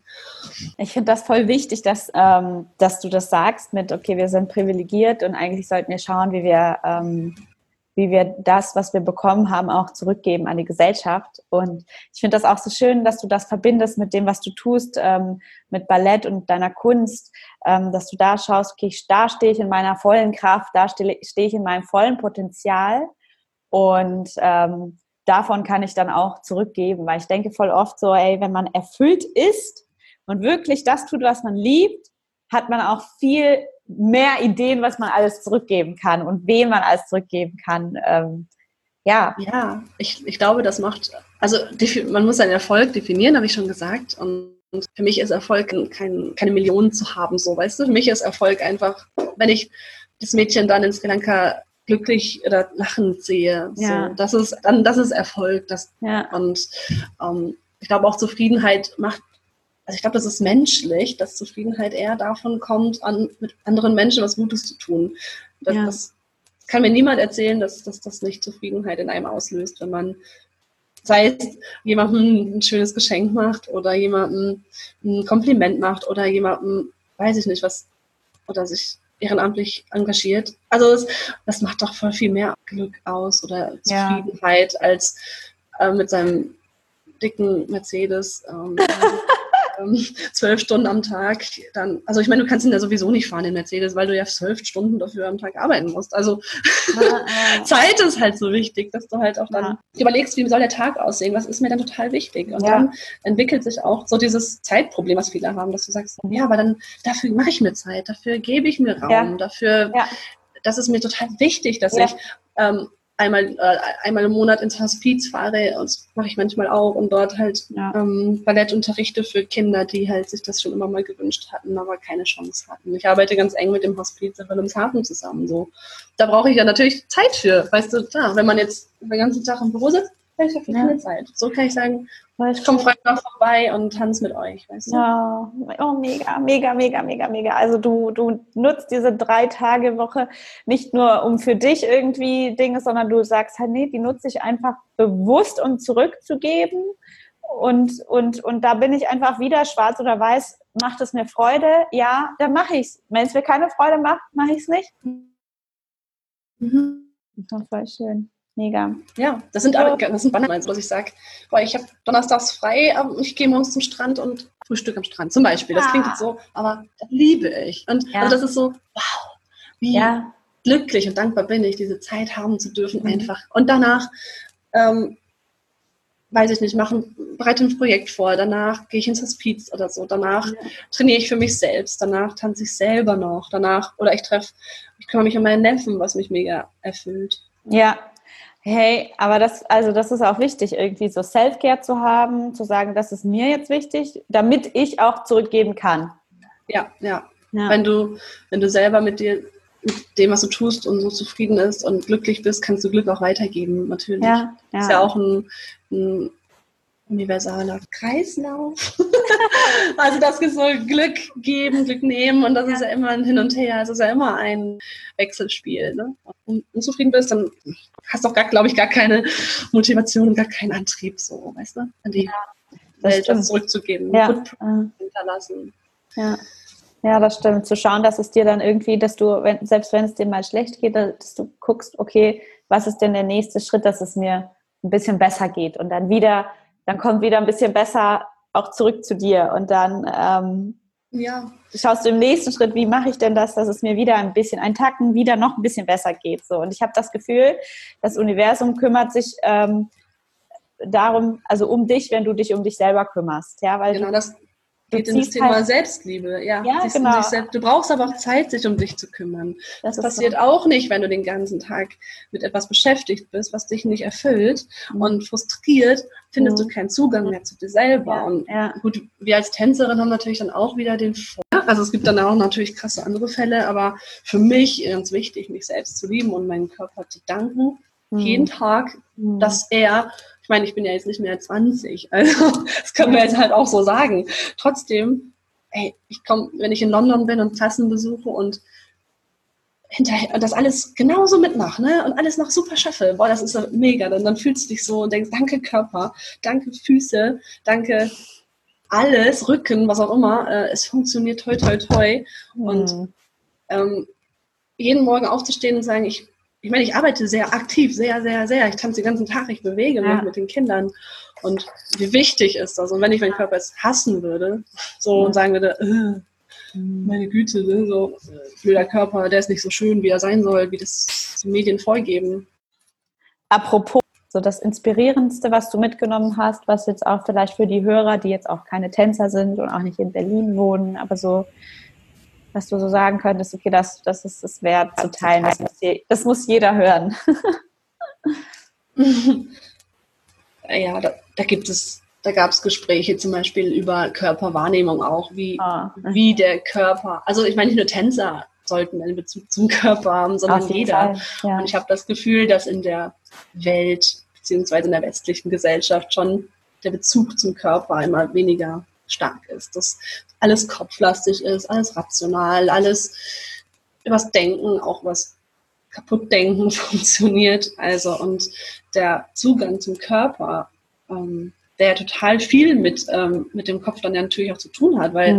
Ich finde das voll wichtig, dass, ähm, dass du das sagst mit, okay, wir sind privilegiert und eigentlich sollten wir schauen, wie wir, ähm, wie wir das, was wir bekommen haben, auch zurückgeben an die Gesellschaft. Und ich finde das auch so schön, dass du das verbindest mit dem, was du tust, ähm, mit Ballett und deiner Kunst, ähm, dass du da schaust, okay, da stehe ich in meiner vollen Kraft, da stehe steh ich in meinem vollen Potenzial. Und ähm, davon kann ich dann auch zurückgeben, weil ich denke voll oft so, ey, wenn man erfüllt ist und wirklich das tut, was man liebt, hat man auch viel mehr Ideen, was man alles zurückgeben kann und wem man alles zurückgeben kann. Ähm, ja. Ja, ich, ich glaube, das macht, also man muss seinen Erfolg definieren, habe ich schon gesagt. Und für mich ist Erfolg kein, keine Millionen zu haben, so weißt du. Für mich ist Erfolg einfach, wenn ich das Mädchen dann in Sri Lanka glücklich oder lachend sehe. Ja. So, das ist dann, das ist Erfolg. Das, ja. Und ähm, ich glaube auch Zufriedenheit macht, also ich glaube, das ist menschlich, dass Zufriedenheit eher davon kommt, an, mit anderen Menschen was Gutes zu tun. Das, ja. das kann mir niemand erzählen, dass, dass das nicht Zufriedenheit in einem auslöst, wenn man sei es jemandem ein schönes Geschenk macht oder jemandem ein Kompliment macht oder jemandem, weiß ich nicht, was, oder sich ehrenamtlich engagiert. Also es, das macht doch voll viel mehr Glück aus oder Zufriedenheit ja. als äh, mit seinem dicken Mercedes ähm, zwölf Stunden am Tag, dann, also ich meine, du kannst ihn ja sowieso nicht fahren in Mercedes, weil du ja zwölf Stunden dafür am Tag arbeiten musst. Also ja, Zeit ist halt so wichtig, dass du halt auch dann ja. überlegst, wie soll der Tag aussehen, was ist mir dann total wichtig. Und dann entwickelt sich auch so dieses Zeitproblem, was viele haben, dass du sagst, ja, aber dann dafür mache ich mir Zeit, dafür gebe ich mir Raum, dafür, das ist mir total wichtig, dass ich ähm, einmal, äh, einmal im Monat ins Hospiz fahre, das mache ich manchmal auch, und dort halt ja. ähm, Ballett unterrichte für Kinder, die halt sich das schon immer mal gewünscht hatten, aber keine Chance hatten. Ich arbeite ganz eng mit dem Hospiz in Wilhelmshaven zusammen. So. Da brauche ich ja natürlich Zeit für. Weißt du, klar, wenn man jetzt den ganzen Tag im Büro sitzt, habe ich ja. keine Zeit. So kann ich sagen, ich komme Freitag vorbei und tanze mit euch, weißt du? Ja, oh, mega, mega, mega, mega, mega. Also du, du nutzt diese drei Tage Woche nicht nur um für dich irgendwie Dinge, sondern du sagst halt, nee, die nutze ich einfach bewusst, um zurückzugeben. Und, und, und da bin ich einfach wieder schwarz oder weiß, macht es mir Freude? Ja, dann mache ich es. Wenn es mir keine Freude macht, mache ich es nicht. Mhm. Das war voll schön. Mega. Ja, das sind, aber, das sind Bannerlines, was ich sage. Boah, ich habe donnerstags frei, ich gehe morgens zum Strand und Frühstück am Strand zum Beispiel. Das klingt jetzt so, aber das liebe ich. Und ja. also das ist so, wow, wie ja. glücklich und dankbar bin ich, diese Zeit haben zu dürfen mhm. einfach. Und danach, ähm, weiß ich nicht, machen, bereite ein Projekt vor, danach gehe ich ins Hospiz oder so, danach ja. trainiere ich für mich selbst, danach tanze ich selber noch, danach, oder ich treffe, ich kümmere mich um meinen Neffen, was mich mega erfüllt. Ja, Hey, aber das, also das ist auch wichtig, irgendwie so Self-Care zu haben, zu sagen, das ist mir jetzt wichtig, damit ich auch zurückgeben kann. Ja, ja. ja. Wenn du, wenn du selber mit dir, mit dem, was du tust und so zufrieden ist und glücklich bist, kannst du Glück auch weitergeben, natürlich. Ja, ja. Ist ja auch ein, ein universaler Kreislauf. also das ist so Glück geben, Glück nehmen und das ist ja immer ein Hin und Her. Es ist ja immer ein Wechselspiel. Ne? Und unzufrieden bist, dann hast du auch, glaube ich, gar keine Motivation und gar keinen Antrieb, so, weißt du, an die ja, Welt das zurückzugeben, ja. hinterlassen. Ja. Ja, das stimmt. Zu schauen, dass es dir dann irgendwie, dass du, wenn, selbst wenn es dir mal schlecht geht, dass du guckst, okay, was ist denn der nächste Schritt, dass es mir ein bisschen besser geht und dann wieder dann kommt wieder ein bisschen besser auch zurück zu dir und dann ähm, ja. schaust du im nächsten Schritt, wie mache ich denn das, dass es mir wieder ein bisschen, ein Tacken wieder noch ein bisschen besser geht. So und ich habe das Gefühl, das Universum kümmert sich ähm, darum, also um dich, wenn du dich um dich selber kümmerst, ja, weil genau, das, geht in das Thema halt, Selbstliebe. Ja, ja genau. Selbst, du brauchst aber auch Zeit, sich um dich zu kümmern. Das, das passiert so. auch nicht, wenn du den ganzen Tag mit etwas beschäftigt bist, was dich nicht erfüllt mhm. und frustriert, findest mhm. du keinen Zugang mehr zu dir selber. Ja, und ja. gut, wir als Tänzerin haben natürlich dann auch wieder den Vor also es gibt dann auch natürlich krasse andere Fälle, aber für mich ganz wichtig, mich selbst zu lieben und meinen Körper zu danken. Mhm. Jeden Tag, mhm. dass er meine, ich bin ja jetzt nicht mehr 20, also das können wir jetzt halt auch so sagen. Trotzdem, ey, ich komme, wenn ich in London bin und Klassen besuche und hinterher das alles genauso mitmache, ne? Und alles noch super schaffe. Boah, das ist so mega. Dann, dann fühlst du dich so und denkst, danke Körper, danke Füße, danke alles, Rücken, was auch immer. Äh, es funktioniert toi toi toi. Mhm. Und ähm, jeden Morgen aufzustehen und sagen, ich ich meine, ich arbeite sehr aktiv, sehr, sehr, sehr. Ich tanze den ganzen Tag, ich bewege mich mit den Kindern. Und wie wichtig ist das? Und wenn ich meinen Körper jetzt hassen würde, so und sagen würde, äh, meine Güte, ne, so blöder Körper, der ist nicht so schön, wie er sein soll, wie das die Medien vorgeben. Apropos, so das Inspirierendste, was du mitgenommen hast, was jetzt auch vielleicht für die Hörer, die jetzt auch keine Tänzer sind und auch nicht in Berlin wohnen, aber so dass du so sagen könntest, okay, das, das ist es wert zu teilen. Das muss, je, das muss jeder hören. ja, da, da, gibt es, da gab es Gespräche zum Beispiel über Körperwahrnehmung auch, wie, ah. wie der Körper, also ich meine nicht nur Tänzer sollten einen Bezug zum Körper haben, sondern jeder. Ja. Und ich habe das Gefühl, dass in der Welt beziehungsweise in der westlichen Gesellschaft schon der Bezug zum Körper immer weniger stark ist, dass alles kopflastig ist, alles rational, alles übers Denken, auch was kaputtdenken funktioniert. Also und der Zugang zum Körper, ähm, der total viel mit, ähm, mit dem Kopf dann ja natürlich auch zu tun hat, weil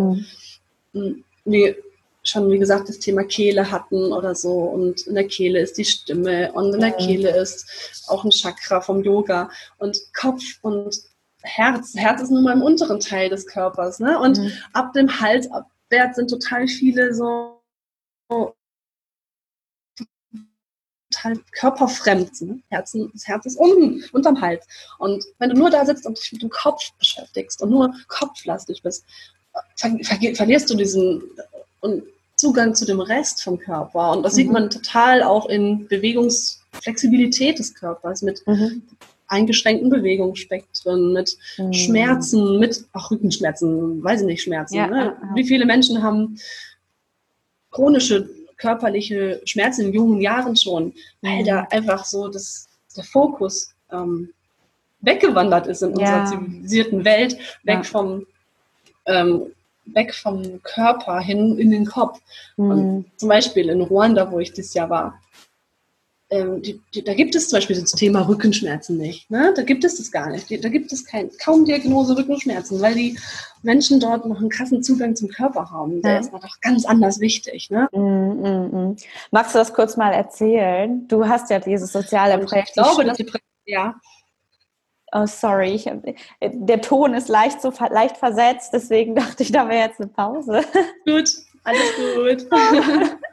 mhm. wir schon, wie gesagt, das Thema Kehle hatten oder so. Und in der Kehle ist die Stimme und in der Kehle ist auch ein Chakra vom Yoga. Und Kopf und Herz. Herz ist nun mal im unteren Teil des Körpers. Ne? Und mhm. ab dem Hals abwärts sind total viele so total körperfremd. Ne? Herzen, das Herz ist unten, unterm Hals. Und wenn du nur da sitzt und dich mit dem Kopf beschäftigst und nur kopflastig bist, ver ver verlierst du diesen Zugang zu dem Rest vom Körper. Und das mhm. sieht man total auch in Bewegungsflexibilität des Körpers mit mhm. Eingeschränkten Bewegungsspektren, mit mhm. Schmerzen, mit auch Rückenschmerzen, weiß ich nicht, Schmerzen. Ja, ne? ja, ja. Wie viele Menschen haben chronische körperliche Schmerzen in jungen Jahren schon, weil mhm. da einfach so das, der Fokus ähm, weggewandert ist in unserer zivilisierten Welt, weg vom ähm, weg vom Körper hin in den Kopf. Mhm. zum Beispiel in Ruanda, wo ich dieses Jahr war, ähm, die, die, da gibt es zum Beispiel das Thema Rückenschmerzen nicht. Ne? Da gibt es das gar nicht. Da gibt es kein, kaum Diagnose Rückenschmerzen, weil die Menschen dort noch einen krassen Zugang zum Körper haben. Der ja. ist noch ganz anders wichtig. Ne? Mm, mm, mm. Magst du das kurz mal erzählen? Du hast ja dieses soziale Projekt. Ich glaube, dass die ja. Oh, sorry, ich, der Ton ist leicht so leicht versetzt, deswegen dachte ich, da wäre jetzt eine Pause. Gut, alles gut.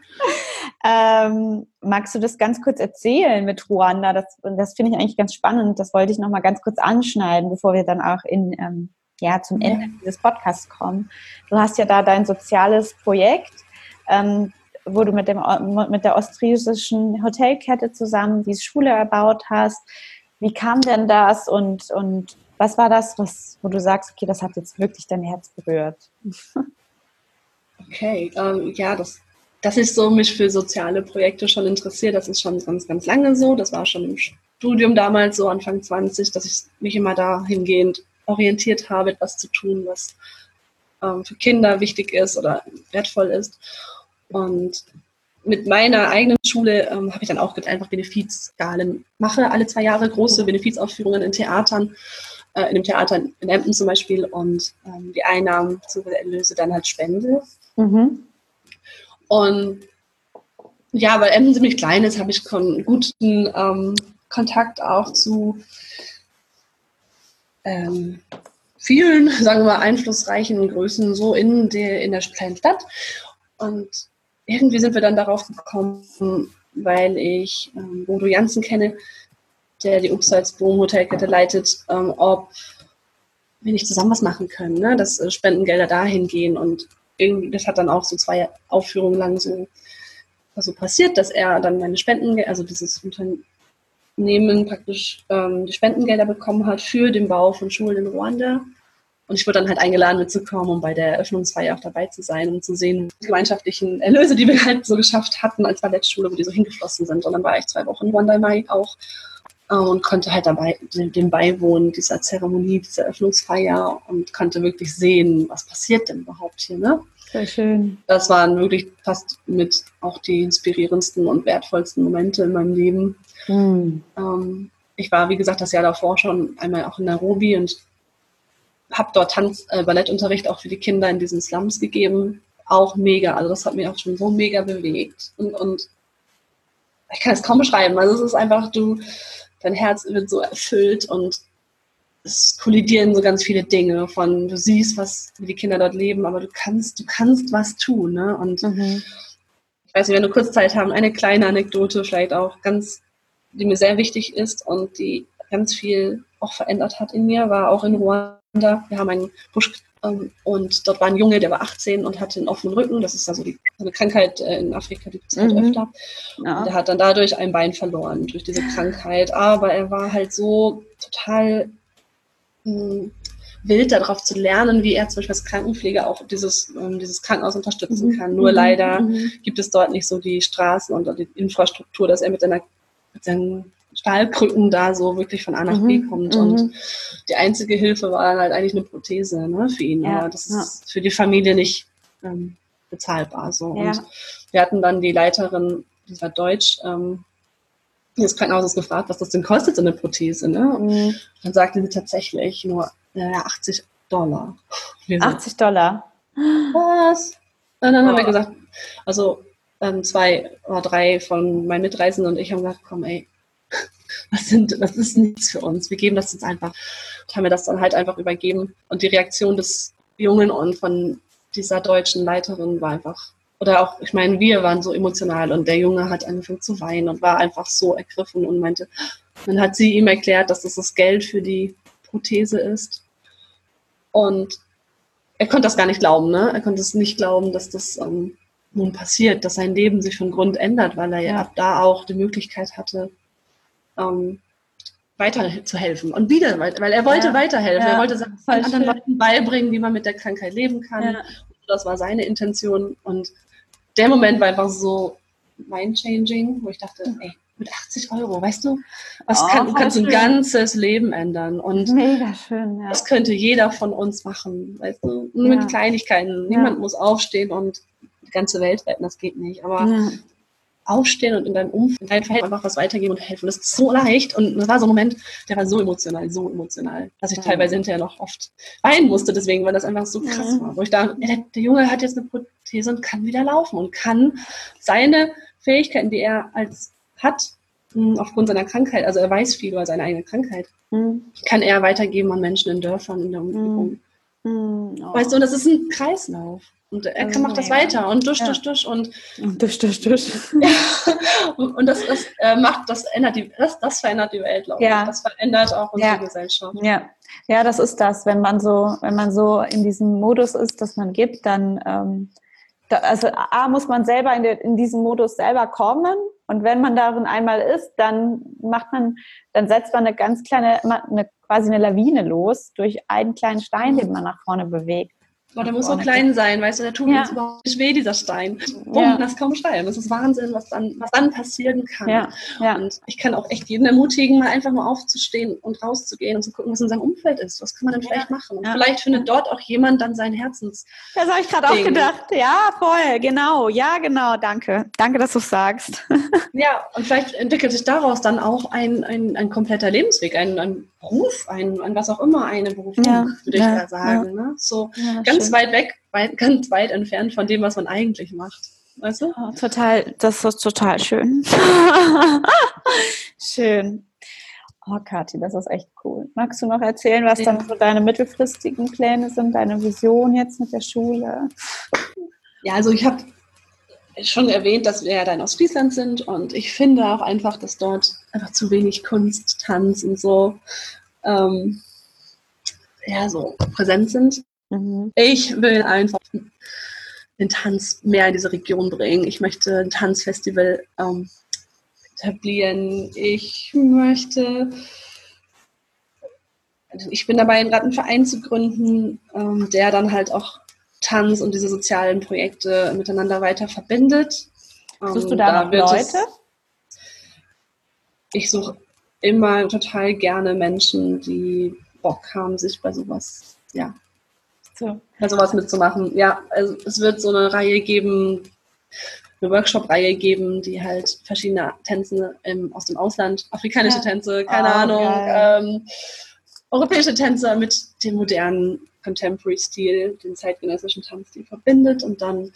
ähm, magst du das ganz kurz erzählen mit Ruanda? Das, das finde ich eigentlich ganz spannend. Das wollte ich noch mal ganz kurz anschneiden, bevor wir dann auch in, ähm, ja, zum Ende ja. dieses Podcasts kommen. Du hast ja da dein soziales Projekt, ähm, wo du mit, dem, mit der ostfriesischen Hotelkette zusammen diese Schule erbaut hast. Wie kam denn das und, und was war das, was, wo du sagst, okay, das hat jetzt wirklich dein Herz berührt? Okay, ähm, ja, das dass ich so mich für soziale Projekte schon interessiere, das ist schon ganz, ganz lange so. Das war schon im Studium damals so Anfang 20, dass ich mich immer dahingehend orientiert habe, etwas zu tun, was ähm, für Kinder wichtig ist oder wertvoll ist. Und mit meiner eigenen Schule ähm, habe ich dann auch einfach Benefizskalen mache alle zwei Jahre große Benefizaufführungen in Theatern, äh, in dem Theater in Emden zum Beispiel und ähm, die Einnahmen zu Erlöse dann halt spende. Mhm. Und ja, weil Emden ziemlich klein ist, habe ich einen guten ähm, Kontakt auch zu ähm, vielen, sagen wir mal, einflussreichen Größen so in der, in der kleinen Stadt. Und irgendwie sind wir dann darauf gekommen, weil ich ähm, Bodo Janssen kenne, der die Upsalzboom Hotelkette leitet, ähm, ob wir nicht zusammen was machen können, ne? dass äh, Spendengelder dahin gehen und das hat dann auch so zwei Aufführungen lang so also passiert, dass er dann meine Spenden, also dieses Unternehmen praktisch ähm, die Spendengelder bekommen hat für den Bau von Schulen in Ruanda. Und ich wurde dann halt eingeladen mitzukommen, um bei der Eröffnungsfeier auch dabei zu sein, um zu sehen, die gemeinschaftlichen Erlöse, die wir halt so geschafft hatten als Ballettschule, wo die so hingeflossen sind. Und dann war ich zwei Wochen in Ruanda Mai auch und konnte halt dabei dem beiwohnen, dieser Zeremonie, dieser Eröffnungsfeier und konnte wirklich sehen, was passiert denn überhaupt hier. Ne? Sehr schön. Das waren wirklich fast mit auch die inspirierendsten und wertvollsten Momente in meinem Leben. Mhm. Ähm, ich war, wie gesagt, das Jahr davor schon einmal auch in Nairobi und habe dort Tanz, äh, Ballettunterricht auch für die Kinder in diesen Slums gegeben. Auch mega. Also das hat mich auch schon so mega bewegt. Und, und ich kann es kaum beschreiben. Also es ist einfach, du, dein Herz wird so erfüllt und es kollidieren so ganz viele Dinge von, du siehst, was, wie die Kinder dort leben, aber du kannst, du kannst was tun, ne? Und mhm. ich weiß nicht, wenn du kurz Zeit haben, eine kleine Anekdote vielleicht auch ganz, die mir sehr wichtig ist und die ganz viel auch verändert hat in mir, war auch in Ruanda. Wir haben einen Busch und dort war ein Junge, der war 18 und hatte einen offenen Rücken. Das ist ja so die, eine Krankheit äh, in Afrika, die gibt es halt mhm. öfter. Ja. Und er hat dann dadurch ein Bein verloren durch diese Krankheit. Aber er war halt so total mh, wild darauf zu lernen, wie er zum Beispiel als Krankenpfleger auch dieses, ähm, dieses Krankenhaus unterstützen mhm. kann. Nur mhm. leider mhm. gibt es dort nicht so die Straßen und die Infrastruktur, dass er mit, seiner, mit seinen Stahlkrücken da so wirklich von A nach B mhm. kommt. Und mhm. die einzige Hilfe war dann halt eigentlich eine Prothese ne, für ihn. Ja. Aber das ist für die Familie nicht ähm, bezahlbar. So. Ja. Und wir hatten dann die Leiterin, die war deutsch, ähm, des Krankenhauses gefragt, was das denn kostet, so eine Prothese. Ne? Mhm. Dann sagte sie tatsächlich nur äh, 80 Dollar. So, 80 Dollar? Was? Und dann oh. haben wir gesagt, also ähm, zwei oder drei von meinen Mitreisenden und ich haben gesagt, komm ey, das sind, das ist nichts für uns. Wir geben das jetzt einfach, und haben wir das dann halt einfach übergeben. Und die Reaktion des Jungen und von dieser deutschen Leiterin war einfach, oder auch, ich meine, wir waren so emotional und der Junge hat angefangen zu weinen und war einfach so ergriffen und meinte, dann hat sie ihm erklärt, dass das das Geld für die Prothese ist. Und er konnte das gar nicht glauben, ne? Er konnte es nicht glauben, dass das ähm, nun passiert, dass sein Leben sich von Grund ändert, weil er ja, da auch die Möglichkeit hatte, ähm, weiterzuhelfen. Und wieder, weil, weil er wollte ja. weiterhelfen. Ja. Er wollte seinen anderen Leuten beibringen, wie man mit der Krankheit leben kann. Ja. Das war seine Intention. Und der Moment war einfach so mind-changing, wo ich dachte, ey, mit 80 Euro, weißt du? Was oh, kann, du kannst schön. ein ganzes Leben ändern. Und Mega schön, ja. das könnte jeder von uns machen, weißt du? Nur mit Kleinigkeiten. Niemand muss aufstehen und die ganze Welt retten, das geht nicht. Aber. Aufstehen und in deinem Umfeld, in deinem Verhältnis einfach was weitergeben und helfen, das ist so leicht. Und das war so ein Moment, der war so emotional, so emotional, dass ich teilweise hinterher noch oft weinen musste, deswegen, weil das einfach so krass ja. war. Wo ich dachte, der, der Junge hat jetzt eine Prothese und kann wieder laufen und kann seine Fähigkeiten, die er als hat, hm, aufgrund seiner Krankheit, also er weiß viel über seine eigene Krankheit, mhm. kann er weitergeben an Menschen in Dörfern in der Umgebung. Mhm. Oh. Weißt du, und das ist ein Kreislauf. Und er kann, macht das weiter und durch, ja. durch, durch und, und durch, durch, durch. und das, das äh, macht, das ändert die, das, das verändert die Welt, glaube ich. Ja. Das verändert auch unsere ja. Gesellschaft. Ja. ja, das ist das. Wenn man so, wenn man so in diesem Modus ist, dass man gibt, dann ähm, da, also A muss man selber in, der, in diesen Modus selber kommen und wenn man darin einmal ist, dann macht man, dann setzt man eine ganz kleine, eine, quasi eine Lawine los durch einen kleinen Stein, den man nach vorne bewegt. Boah, der muss so klein sein, weißt du, der tut ja. uns überhaupt nicht weh, dieser Stein. Boom, ja. das kaum Stein. Das ist Wahnsinn, was dann, was dann passieren kann. Ja. Ja. Und ich kann auch echt jeden ermutigen, mal einfach mal aufzustehen und rauszugehen und zu gucken, was in seinem Umfeld ist. Was kann man denn vielleicht machen? Und vielleicht findet dort auch jemand dann sein Herzens. Das habe ich gerade auch gedacht. Ja, voll, genau. Ja, genau, danke. Danke, dass du es sagst. ja, und vielleicht entwickelt sich daraus dann auch ein, ein, ein kompletter Lebensweg, ein, ein Beruf, ein, ein was auch immer, eine Berufung, würde ich ja, sagen. Ne? So ganz schön. weit weg, weit, ganz weit entfernt von dem, was man eigentlich macht. Weißt du? Oh, total, das ist total schön. schön. Oh, Kathi, das ist echt cool. Magst du noch erzählen, was dann so deine mittelfristigen Pläne sind, deine Vision jetzt mit der Schule? Ja, also ich habe schon erwähnt, dass wir ja dann aus Friesland sind und ich finde auch einfach, dass dort einfach zu wenig Kunst, Tanz und so, ähm, ja, so präsent sind. Mhm. Ich will einfach den Tanz mehr in diese Region bringen. Ich möchte ein Tanzfestival ähm, etablieren. Ich möchte, ich bin dabei, gerade einen Verein zu gründen, ähm, der dann halt auch Tanz und diese sozialen Projekte miteinander weiter verbindet. Suchst du ähm, da, da Leute? Es, ich suche immer total gerne Menschen, die Bock haben, sich bei sowas, ja, so. bei sowas mitzumachen. Ja, also es wird so eine Reihe geben, eine Workshop-Reihe geben, die halt verschiedene Tänze im, aus dem Ausland, afrikanische ja. Tänze, keine oh, Ahnung, ähm, europäische Tänze mit dem modernen Contemporary-Stil, den zeitgenössischen Tanzstil verbindet und dann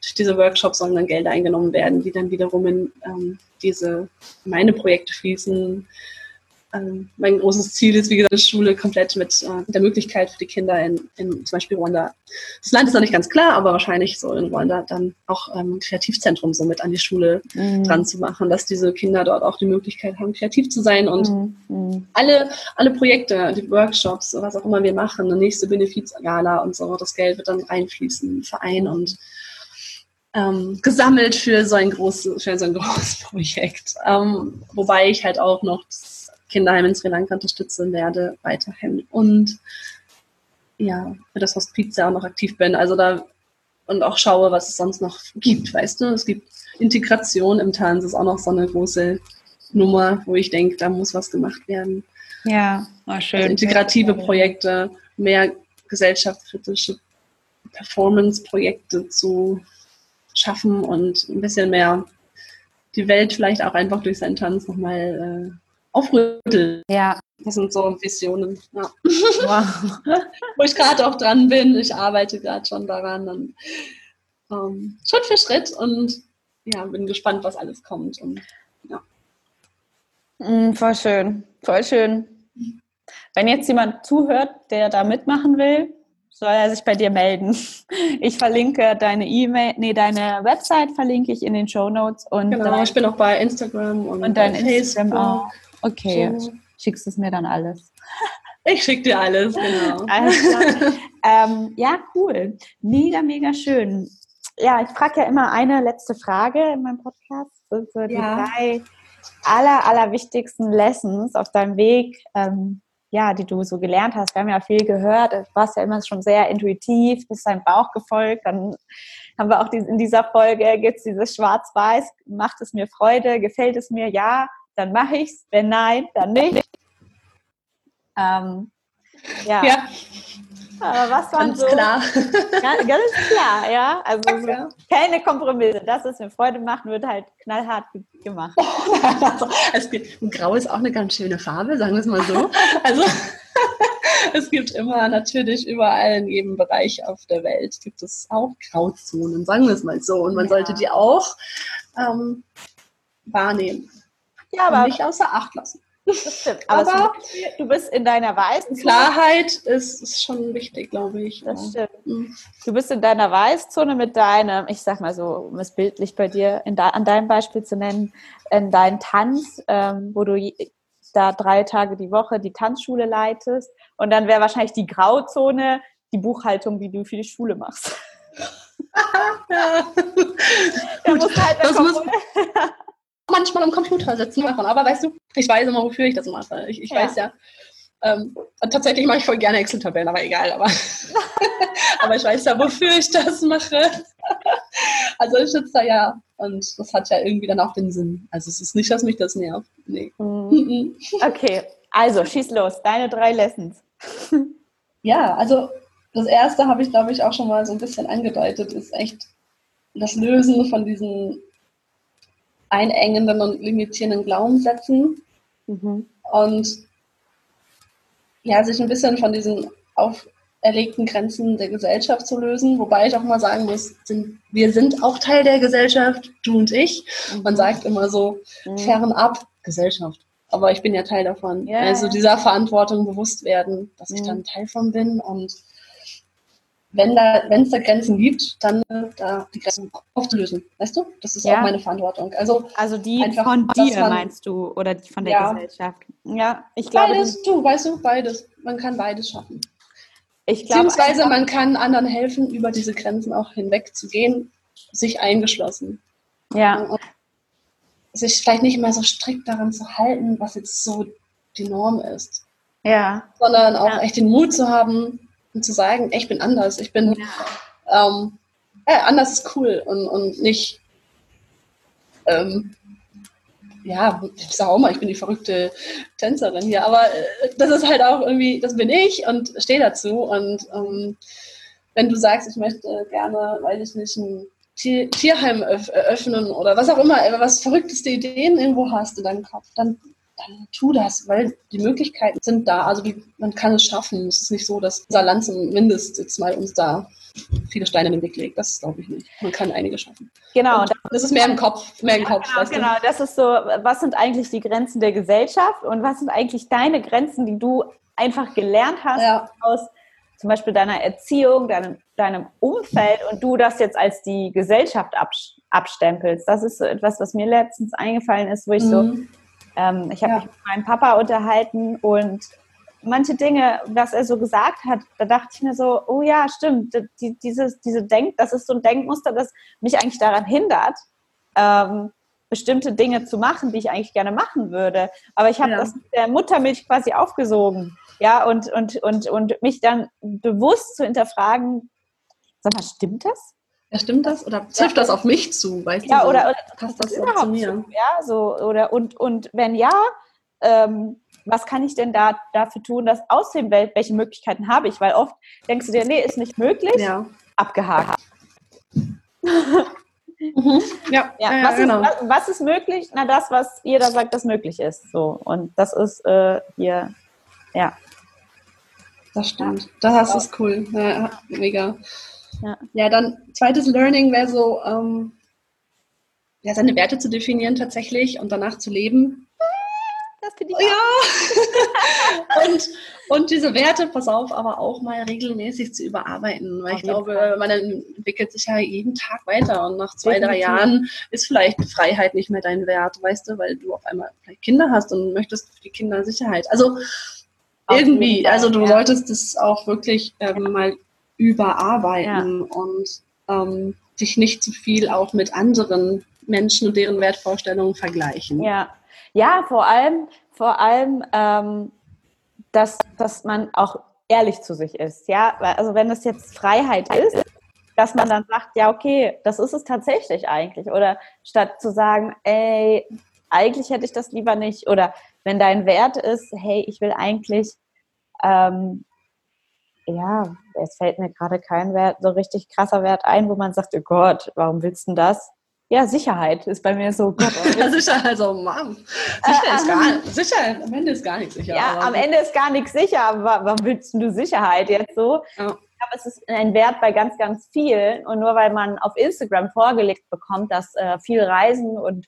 durch diese Workshops sollen dann Gelder eingenommen werden, die dann wiederum in ähm, diese meine Projekte fließen, ähm, mein großes Ziel ist, wie gesagt, eine Schule komplett mit, äh, der Möglichkeit für die Kinder in, in zum Beispiel Rwanda. Das Land ist noch nicht ganz klar, aber wahrscheinlich so in Rwanda dann auch ähm, ein Kreativzentrum so mit an die Schule mhm. dran zu machen, dass diese Kinder dort auch die Möglichkeit haben, kreativ zu sein und mhm. mhm. alle, alle Projekte, die Workshops, was auch immer wir machen, eine nächste Benefizgala und so, das Geld wird dann reinfließen, Verein und ähm, gesammelt für so ein großes, für so ein großes Projekt. Ähm, wobei ich halt auch noch das Kinderheim in Sri Lanka unterstützen werde weiterhin. Und ja, für das Hospiz ja auch noch aktiv bin. Also da und auch schaue, was es sonst noch gibt, weißt du? Es gibt Integration im Tanz, ist auch noch so eine große Nummer, wo ich denke, da muss was gemacht werden. Ja, oh, schön. Also integrative Projekte, mehr gesellschaftskritische Performance-Projekte zu schaffen und ein bisschen mehr die Welt vielleicht auch einfach durch seinen Tanz nochmal äh, aufrütteln. Ja. Das sind so Visionen. Ja. Wow. Wo ich gerade auch dran bin. Ich arbeite gerade schon daran. Dann, ähm, Schritt für Schritt und ja, bin gespannt, was alles kommt. Und, ja. Mm, voll schön, voll schön. Wenn jetzt jemand zuhört, der da mitmachen will, soll er sich bei dir melden. Ich verlinke deine E-Mail, nee, deine Website verlinke ich in den Show Notes und genau, dein, ich bin auch bei Instagram und, und dein Instagram auch. Okay, so. schickst du es mir dann alles. Ich schicke dir alles, genau. Alles ähm, ja, cool. Mega, mega schön. Ja, ich frage ja immer eine letzte Frage in meinem Podcast. Das sind so die ja. drei aller, aller wichtigsten Lessons auf deinem Weg, ähm, ja, die du so gelernt hast. Wir haben ja viel gehört, du warst ja immer schon sehr intuitiv, bist deinem Bauch gefolgt. Dann haben wir auch in dieser Folge, gibt es dieses Schwarz-Weiß, macht es mir Freude, gefällt es mir, ja, dann mache ich es, wenn nein, dann nicht. Ähm, ja. ja. Aber was waren ganz so? Klar. Ganz, ganz klar, ja. Also ja. keine Kompromisse. Das, was mir Freude macht, wird halt knallhart gemacht. also, es gibt, Grau ist auch eine ganz schöne Farbe, sagen wir es mal so. Also es gibt immer natürlich überall in jedem Bereich auf der Welt gibt es auch Grauzonen, sagen wir es mal so. Und man ja. sollte die auch ähm, wahrnehmen. Ja, aber nicht außer Acht lassen. Das stimmt. Aber, Aber du bist in deiner weißen Klarheit ist, ist schon wichtig, glaube ich. Das ja. stimmt. Mhm. Du bist in deiner Weißzone mit deinem, ich sag mal so, um es bildlich bei dir in da, an deinem Beispiel zu nennen, in deinem Tanz, ähm, wo du da drei Tage die Woche die Tanzschule leitest. Und dann wäre wahrscheinlich die Grauzone die Buchhaltung, die du für die Schule machst. ja. Da musst halt das muss, manchmal am Computer sitzen machen. Aber weißt du, ich weiß immer, wofür ich das mache. Ich, ich ja. weiß ja. Ähm, tatsächlich mache ich voll gerne Excel-Tabellen, aber egal. Aber, aber ich weiß ja, wofür ich das mache. also ich sitze da ja und das hat ja irgendwie dann auch den Sinn. Also es ist nicht, dass mich das nervt. Nee. Mhm. Okay, also schieß los. Deine drei Lessons. ja, also das erste habe ich, glaube ich, auch schon mal so ein bisschen angedeutet, ist echt das Lösen von diesen einengenden und limitierenden Glaubenssätzen mhm. und ja, sich ein bisschen von diesen auferlegten Grenzen der Gesellschaft zu lösen. Wobei ich auch mal sagen muss, sind, wir sind auch Teil der Gesellschaft, du und ich. Mhm. Man sagt immer so, mhm. fernab Gesellschaft. Aber ich bin ja Teil davon. Yeah. Also dieser Verantwortung bewusst werden, dass ich mhm. dann Teil von bin und wenn da, wenn es da Grenzen gibt, dann da die Grenzen aufzulösen. Weißt du? Das ist ja. auch meine Verantwortung. Also, also die einfach, von dir man, meinst du oder die von der ja. Gesellschaft? Ja, ich glaube. Beides, du, weißt du, beides. Man kann beides schaffen. Ich glaube, Beziehungsweise man kann anderen helfen, über diese Grenzen auch hinweg zu gehen, sich eingeschlossen. Ja. Und sich vielleicht nicht mehr so strikt daran zu halten, was jetzt so die Norm ist. Ja. Sondern auch ja. echt den Mut zu haben, und zu sagen, ich bin anders, ich bin ja. ähm, äh, anders ist cool und, und nicht, ähm, ja, ich sage auch mal, ich bin die verrückte Tänzerin hier, aber äh, das ist halt auch irgendwie, das bin ich und stehe dazu und ähm, wenn du sagst, ich möchte gerne, weiß ich nicht, ein Tier, Tierheim eröffnen oder was auch immer, was verrückteste Ideen irgendwo hast in deinem Kopf, dann dann tu das, weil die Möglichkeiten sind da. Also die, man kann es schaffen. Es ist nicht so, dass unser Land zumindest jetzt mal uns da viele Steine in den Weg legt. Das glaube ich nicht. Man kann einige schaffen. Genau. Und das ist mehr im Kopf, mehr im Kopf. Genau, weißt du? genau, das ist so, was sind eigentlich die Grenzen der Gesellschaft und was sind eigentlich deine Grenzen, die du einfach gelernt hast ja. aus zum Beispiel deiner Erziehung, deinem, deinem Umfeld und du das jetzt als die Gesellschaft abstempelst. Das ist so etwas, was mir letztens eingefallen ist, wo ich mhm. so ähm, ich habe ja. mich mit meinem Papa unterhalten und manche Dinge, was er so gesagt hat, da dachte ich mir so, oh ja, stimmt, die, dieses, diese Denk, das ist so ein Denkmuster, das mich eigentlich daran hindert, ähm, bestimmte Dinge zu machen, die ich eigentlich gerne machen würde. Aber ich habe ja. das mit der Muttermilch quasi aufgesogen. Ja, und, und, und, und mich dann bewusst zu hinterfragen, sag mal, stimmt das? Ja, stimmt das? Oder trifft das auf mich zu? Weißt ja, du, so, oder, oder passt das, das zu mir? Zu, ja, so, oder, und, und wenn ja, ähm, was kann ich denn da dafür tun, dass aussehen, welche Möglichkeiten habe ich? Weil oft denkst du dir, nee, ist nicht möglich, ja. abgehakt. mhm. ja, ja, ja, was, genau. ist, was, ist möglich? Na, das, was jeder sagt, das möglich ist. So. Und das ist äh, hier, ja. Das stimmt. Das ist cool. Ja, mega. Ja, ja dann zweites Learning wäre so, ähm, ja, seine Werte zu definieren tatsächlich und danach zu leben. das finde ich Ja. und, und diese Werte, pass auf, aber auch mal regelmäßig zu überarbeiten, weil auf ich glaube, Fall. man entwickelt sich ja jeden Tag weiter und nach zwei, Definitiv. drei Jahren ist vielleicht Freiheit nicht mehr dein Wert, weißt du, weil du auf einmal vielleicht Kinder hast und möchtest für die Kinder Sicherheit. Also irgendwie, also du ja. solltest es auch wirklich ähm, mal überarbeiten ja. und ähm, dich nicht zu viel auch mit anderen Menschen und deren Wertvorstellungen vergleichen. Ja, ja vor allem, vor allem, ähm, dass, dass man auch ehrlich zu sich ist. Ja, also wenn es jetzt Freiheit ist, dass man dann sagt, ja, okay, das ist es tatsächlich eigentlich. Oder statt zu sagen, ey, eigentlich hätte ich das lieber nicht. Oder wenn dein Wert ist, hey, ich will eigentlich, ähm, ja, es fällt mir gerade kein Wert, so richtig krasser Wert ein, wo man sagt, oh Gott, warum willst du denn das? Ja, Sicherheit ist bei mir so. Gott, ja, Sicherheit, also Mom. Sicherheit, äh, ist gar, ähm, Sicherheit, am Ende ist gar nichts sicher. Ja, am Ende ist gar nichts sicher, aber warum willst du Sicherheit jetzt so? Ja. Aber es ist ein Wert bei ganz, ganz vielen. Und nur weil man auf Instagram vorgelegt bekommt, dass äh, viel Reisen und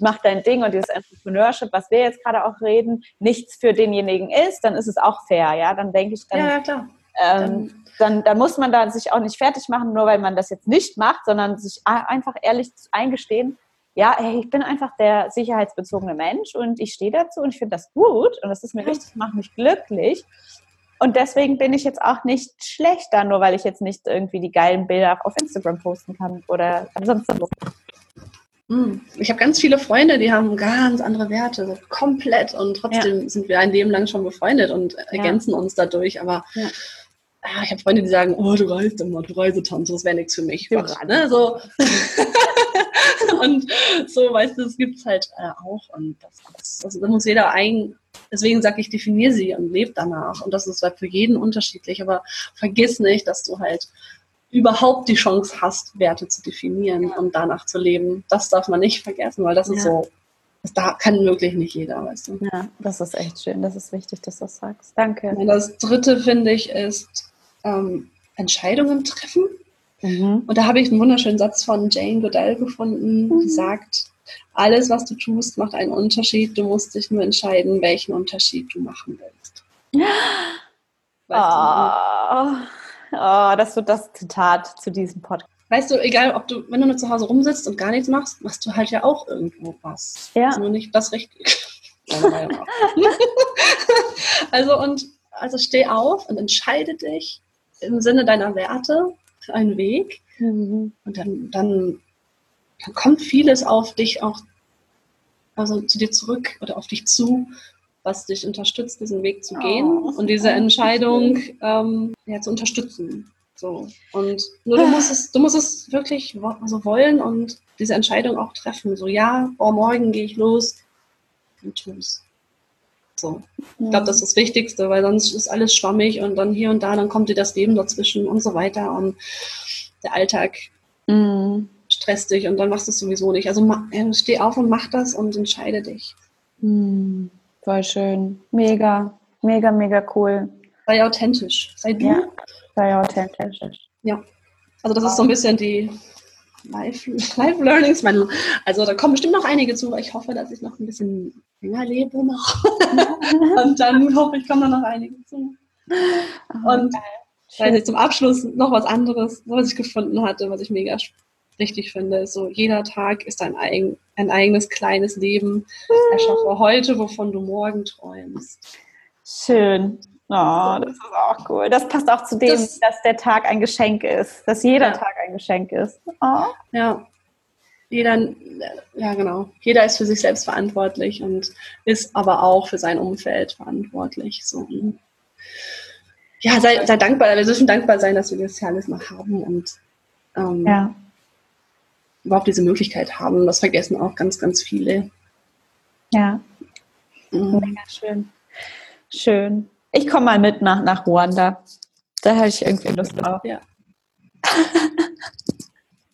macht dein Ding und dieses Entrepreneurship, was wir jetzt gerade auch reden, nichts für denjenigen ist, dann ist es auch fair. Ja, dann denke ich, dann, ja, ja, klar. Ähm, dann, dann muss man da sich auch nicht fertig machen, nur weil man das jetzt nicht macht, sondern sich einfach ehrlich eingestehen, ja, hey, ich bin einfach der sicherheitsbezogene Mensch und ich stehe dazu und ich finde das gut und das ist mir wichtig, macht mich glücklich. Und deswegen bin ich jetzt auch nicht schlechter, nur weil ich jetzt nicht irgendwie die geilen Bilder auf Instagram posten kann oder sonst wo. Hm. Ich habe ganz viele Freunde, die haben ganz andere Werte, komplett. Und trotzdem ja. sind wir ein Leben lang schon befreundet und ergänzen ja. uns dadurch. Aber ja. Ah, ich habe Freunde, die sagen, oh, du reist immer, du Reisetante, das wäre nichts für mich. Quatsch, ne? so. und so, weißt du, das gibt es halt äh, auch. Und das, das, also, muss jeder ein, deswegen sage ich, definiere sie und lebe danach. Und das ist halt für jeden unterschiedlich. Aber vergiss nicht, dass du halt überhaupt die Chance hast, Werte zu definieren ja. und danach zu leben. Das darf man nicht vergessen, weil das ja. ist so, das da kann wirklich nicht jeder, weißt du. Ja, das ist echt schön. Das ist wichtig, dass du das sagst. Danke. Und das dritte, finde ich, ist ähm, Entscheidungen treffen. Mhm. Und da habe ich einen wunderschönen Satz von Jane Goodell gefunden, mhm. die sagt, alles, was du tust, macht einen Unterschied. Du musst dich nur entscheiden, welchen Unterschied du machen willst. Weißt oh, du? oh, das wird das Zitat zu diesem Podcast. Weißt du, egal, ob du, wenn du nur zu Hause rumsitzt und gar nichts machst, machst du halt ja auch irgendwo was. Ja. Ist nur nicht das Richtige. also und also steh auf und entscheide dich im Sinne deiner Werte für einen Weg. Mhm. Und dann, dann, dann kommt vieles auf dich auch, also zu dir zurück oder auf dich zu, was dich unterstützt, diesen Weg zu gehen oh, und diese Entscheidung ähm, ja, zu unterstützen. So. Und nur du musst es, du musst es wirklich also wollen und diese Entscheidung auch treffen. So, ja, oh, morgen gehe ich los und tu es. So. Ich glaube, das ist das Wichtigste, weil sonst ist alles schwammig und dann hier und da, dann kommt dir das Leben dazwischen und so weiter und der Alltag mhm. stresst dich und dann machst du es sowieso nicht. Also steh auf und mach das und entscheide dich. Mhm. Voll schön. Mega, mega, mega cool. Sei authentisch. Sei du. Ja, sei authentisch. Ja. Also das ist so ein bisschen die Live, Live Learnings. Also da kommen bestimmt noch einige zu. Ich hoffe, dass ich noch ein bisschen länger lebe noch. und dann hoffe ich, kommen da noch einige zu. Oh, und also zum Abschluss noch was anderes, was ich gefunden hatte, was ich mega richtig finde, so, jeder Tag ist ein, eigen, ein eigenes kleines Leben. Erschaffe heute, wovon du morgen träumst. Schön. Oh, das ist auch cool. Das passt auch zu dem, das, dass der Tag ein Geschenk ist, dass jeder ja. Tag ein Geschenk ist. Oh. Ja, jeder, ja genau, jeder ist für sich selbst verantwortlich und ist aber auch für sein Umfeld verantwortlich. So. Ja, sei, sei dankbar, wir dürfen dankbar sein, dass wir das ja alles noch haben und ähm, ja. überhaupt diese Möglichkeit haben. Das vergessen auch ganz, ganz viele. Ja. Mhm. Mega schön. Schön. Ich komme mal mit nach, nach Ruanda. Da habe ich irgendwie Lust drauf. Ja.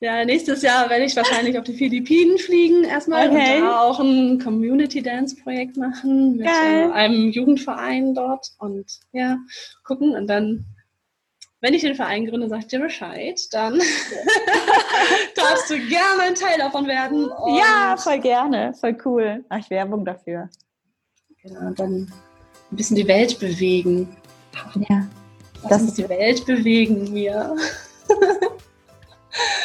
Ja, nächstes Jahr werde ich wahrscheinlich auf die Philippinen fliegen erstmal okay. und da auch ein Community Dance Projekt machen mit Geil. einem Jugendverein dort und ja, gucken und dann, wenn ich den Verein gründe, sag ich dir Bescheid, dann darfst du gerne ein Teil davon werden. ja, voll gerne, voll cool. Mach ich Werbung dafür. Ja, dann ein bisschen die Welt bewegen. Ja. Lass das uns die Welt bewegen, Mia.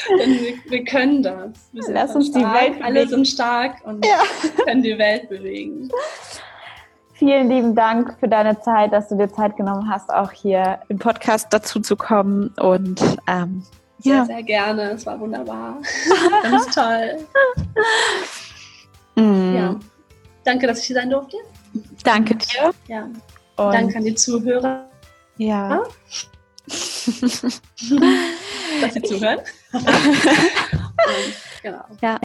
Wir, wir, können das. Wir Lass uns stark, die Welt bewegen. Alle sind stark und ja. können die Welt bewegen. Vielen lieben Dank für deine Zeit, dass du dir Zeit genommen hast, auch hier im Podcast dazu zu kommen. Und ähm, sehr, ja. sehr gerne. Es war wunderbar. Ganz toll. Mm. Ja. Danke, dass ich hier sein durfte. Danke dir. Ja. Und Danke an die Zuhörer. Ja. dass sie zuhören. genau. Ja.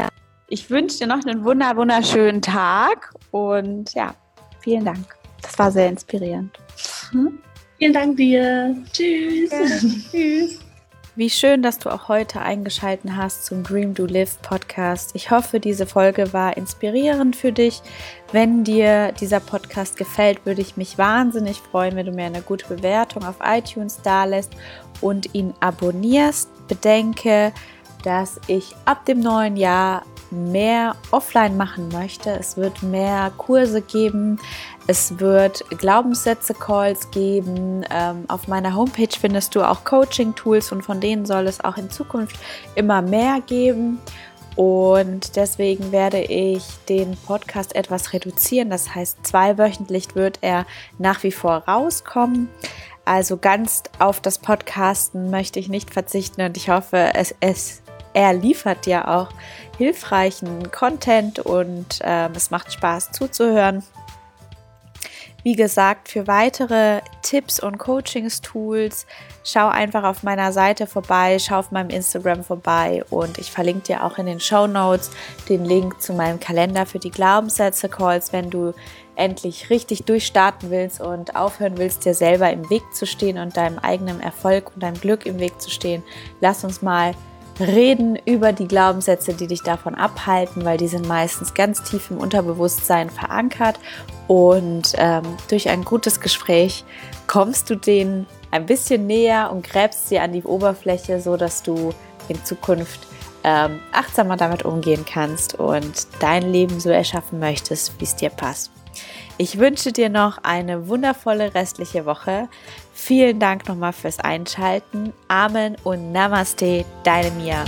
Ich wünsche dir noch einen wunder wunderschönen Tag und ja, vielen Dank. Das war sehr inspirierend. Hm? Vielen Dank dir. Tschüss. Ja. Tschüss. Wie schön, dass du auch heute eingeschaltet hast zum Dream Do Live Podcast. Ich hoffe, diese Folge war inspirierend für dich. Wenn dir dieser Podcast gefällt, würde ich mich wahnsinnig freuen, wenn du mir eine gute Bewertung auf iTunes dalässt und ihn abonnierst. Bedenke, dass ich ab dem neuen Jahr mehr offline machen möchte. Es wird mehr Kurse geben. Es wird Glaubenssätze-Calls geben. Ähm, auf meiner Homepage findest du auch Coaching-Tools und von denen soll es auch in Zukunft immer mehr geben. Und deswegen werde ich den Podcast etwas reduzieren. Das heißt, zweiwöchentlich wird er nach wie vor rauskommen. Also ganz auf das Podcasten möchte ich nicht verzichten und ich hoffe, es, es er liefert dir auch hilfreichen Content und äh, es macht Spaß zuzuhören. Wie gesagt, für weitere Tipps und Coachings-Tools schau einfach auf meiner Seite vorbei, schau auf meinem Instagram vorbei und ich verlinke dir auch in den Show Notes den Link zu meinem Kalender für die Glaubenssätze-Calls, wenn du endlich richtig durchstarten willst und aufhören willst, dir selber im Weg zu stehen und deinem eigenen Erfolg und deinem Glück im Weg zu stehen. Lass uns mal reden über die Glaubenssätze, die dich davon abhalten, weil die sind meistens ganz tief im Unterbewusstsein verankert und ähm, durch ein gutes Gespräch kommst du denen ein bisschen näher und gräbst sie an die Oberfläche, so dass du in Zukunft ähm, achtsamer damit umgehen kannst und dein Leben so erschaffen möchtest, wie es dir passt. Ich wünsche dir noch eine wundervolle restliche Woche. Vielen Dank nochmal fürs Einschalten. Amen und Namaste, deine Mia.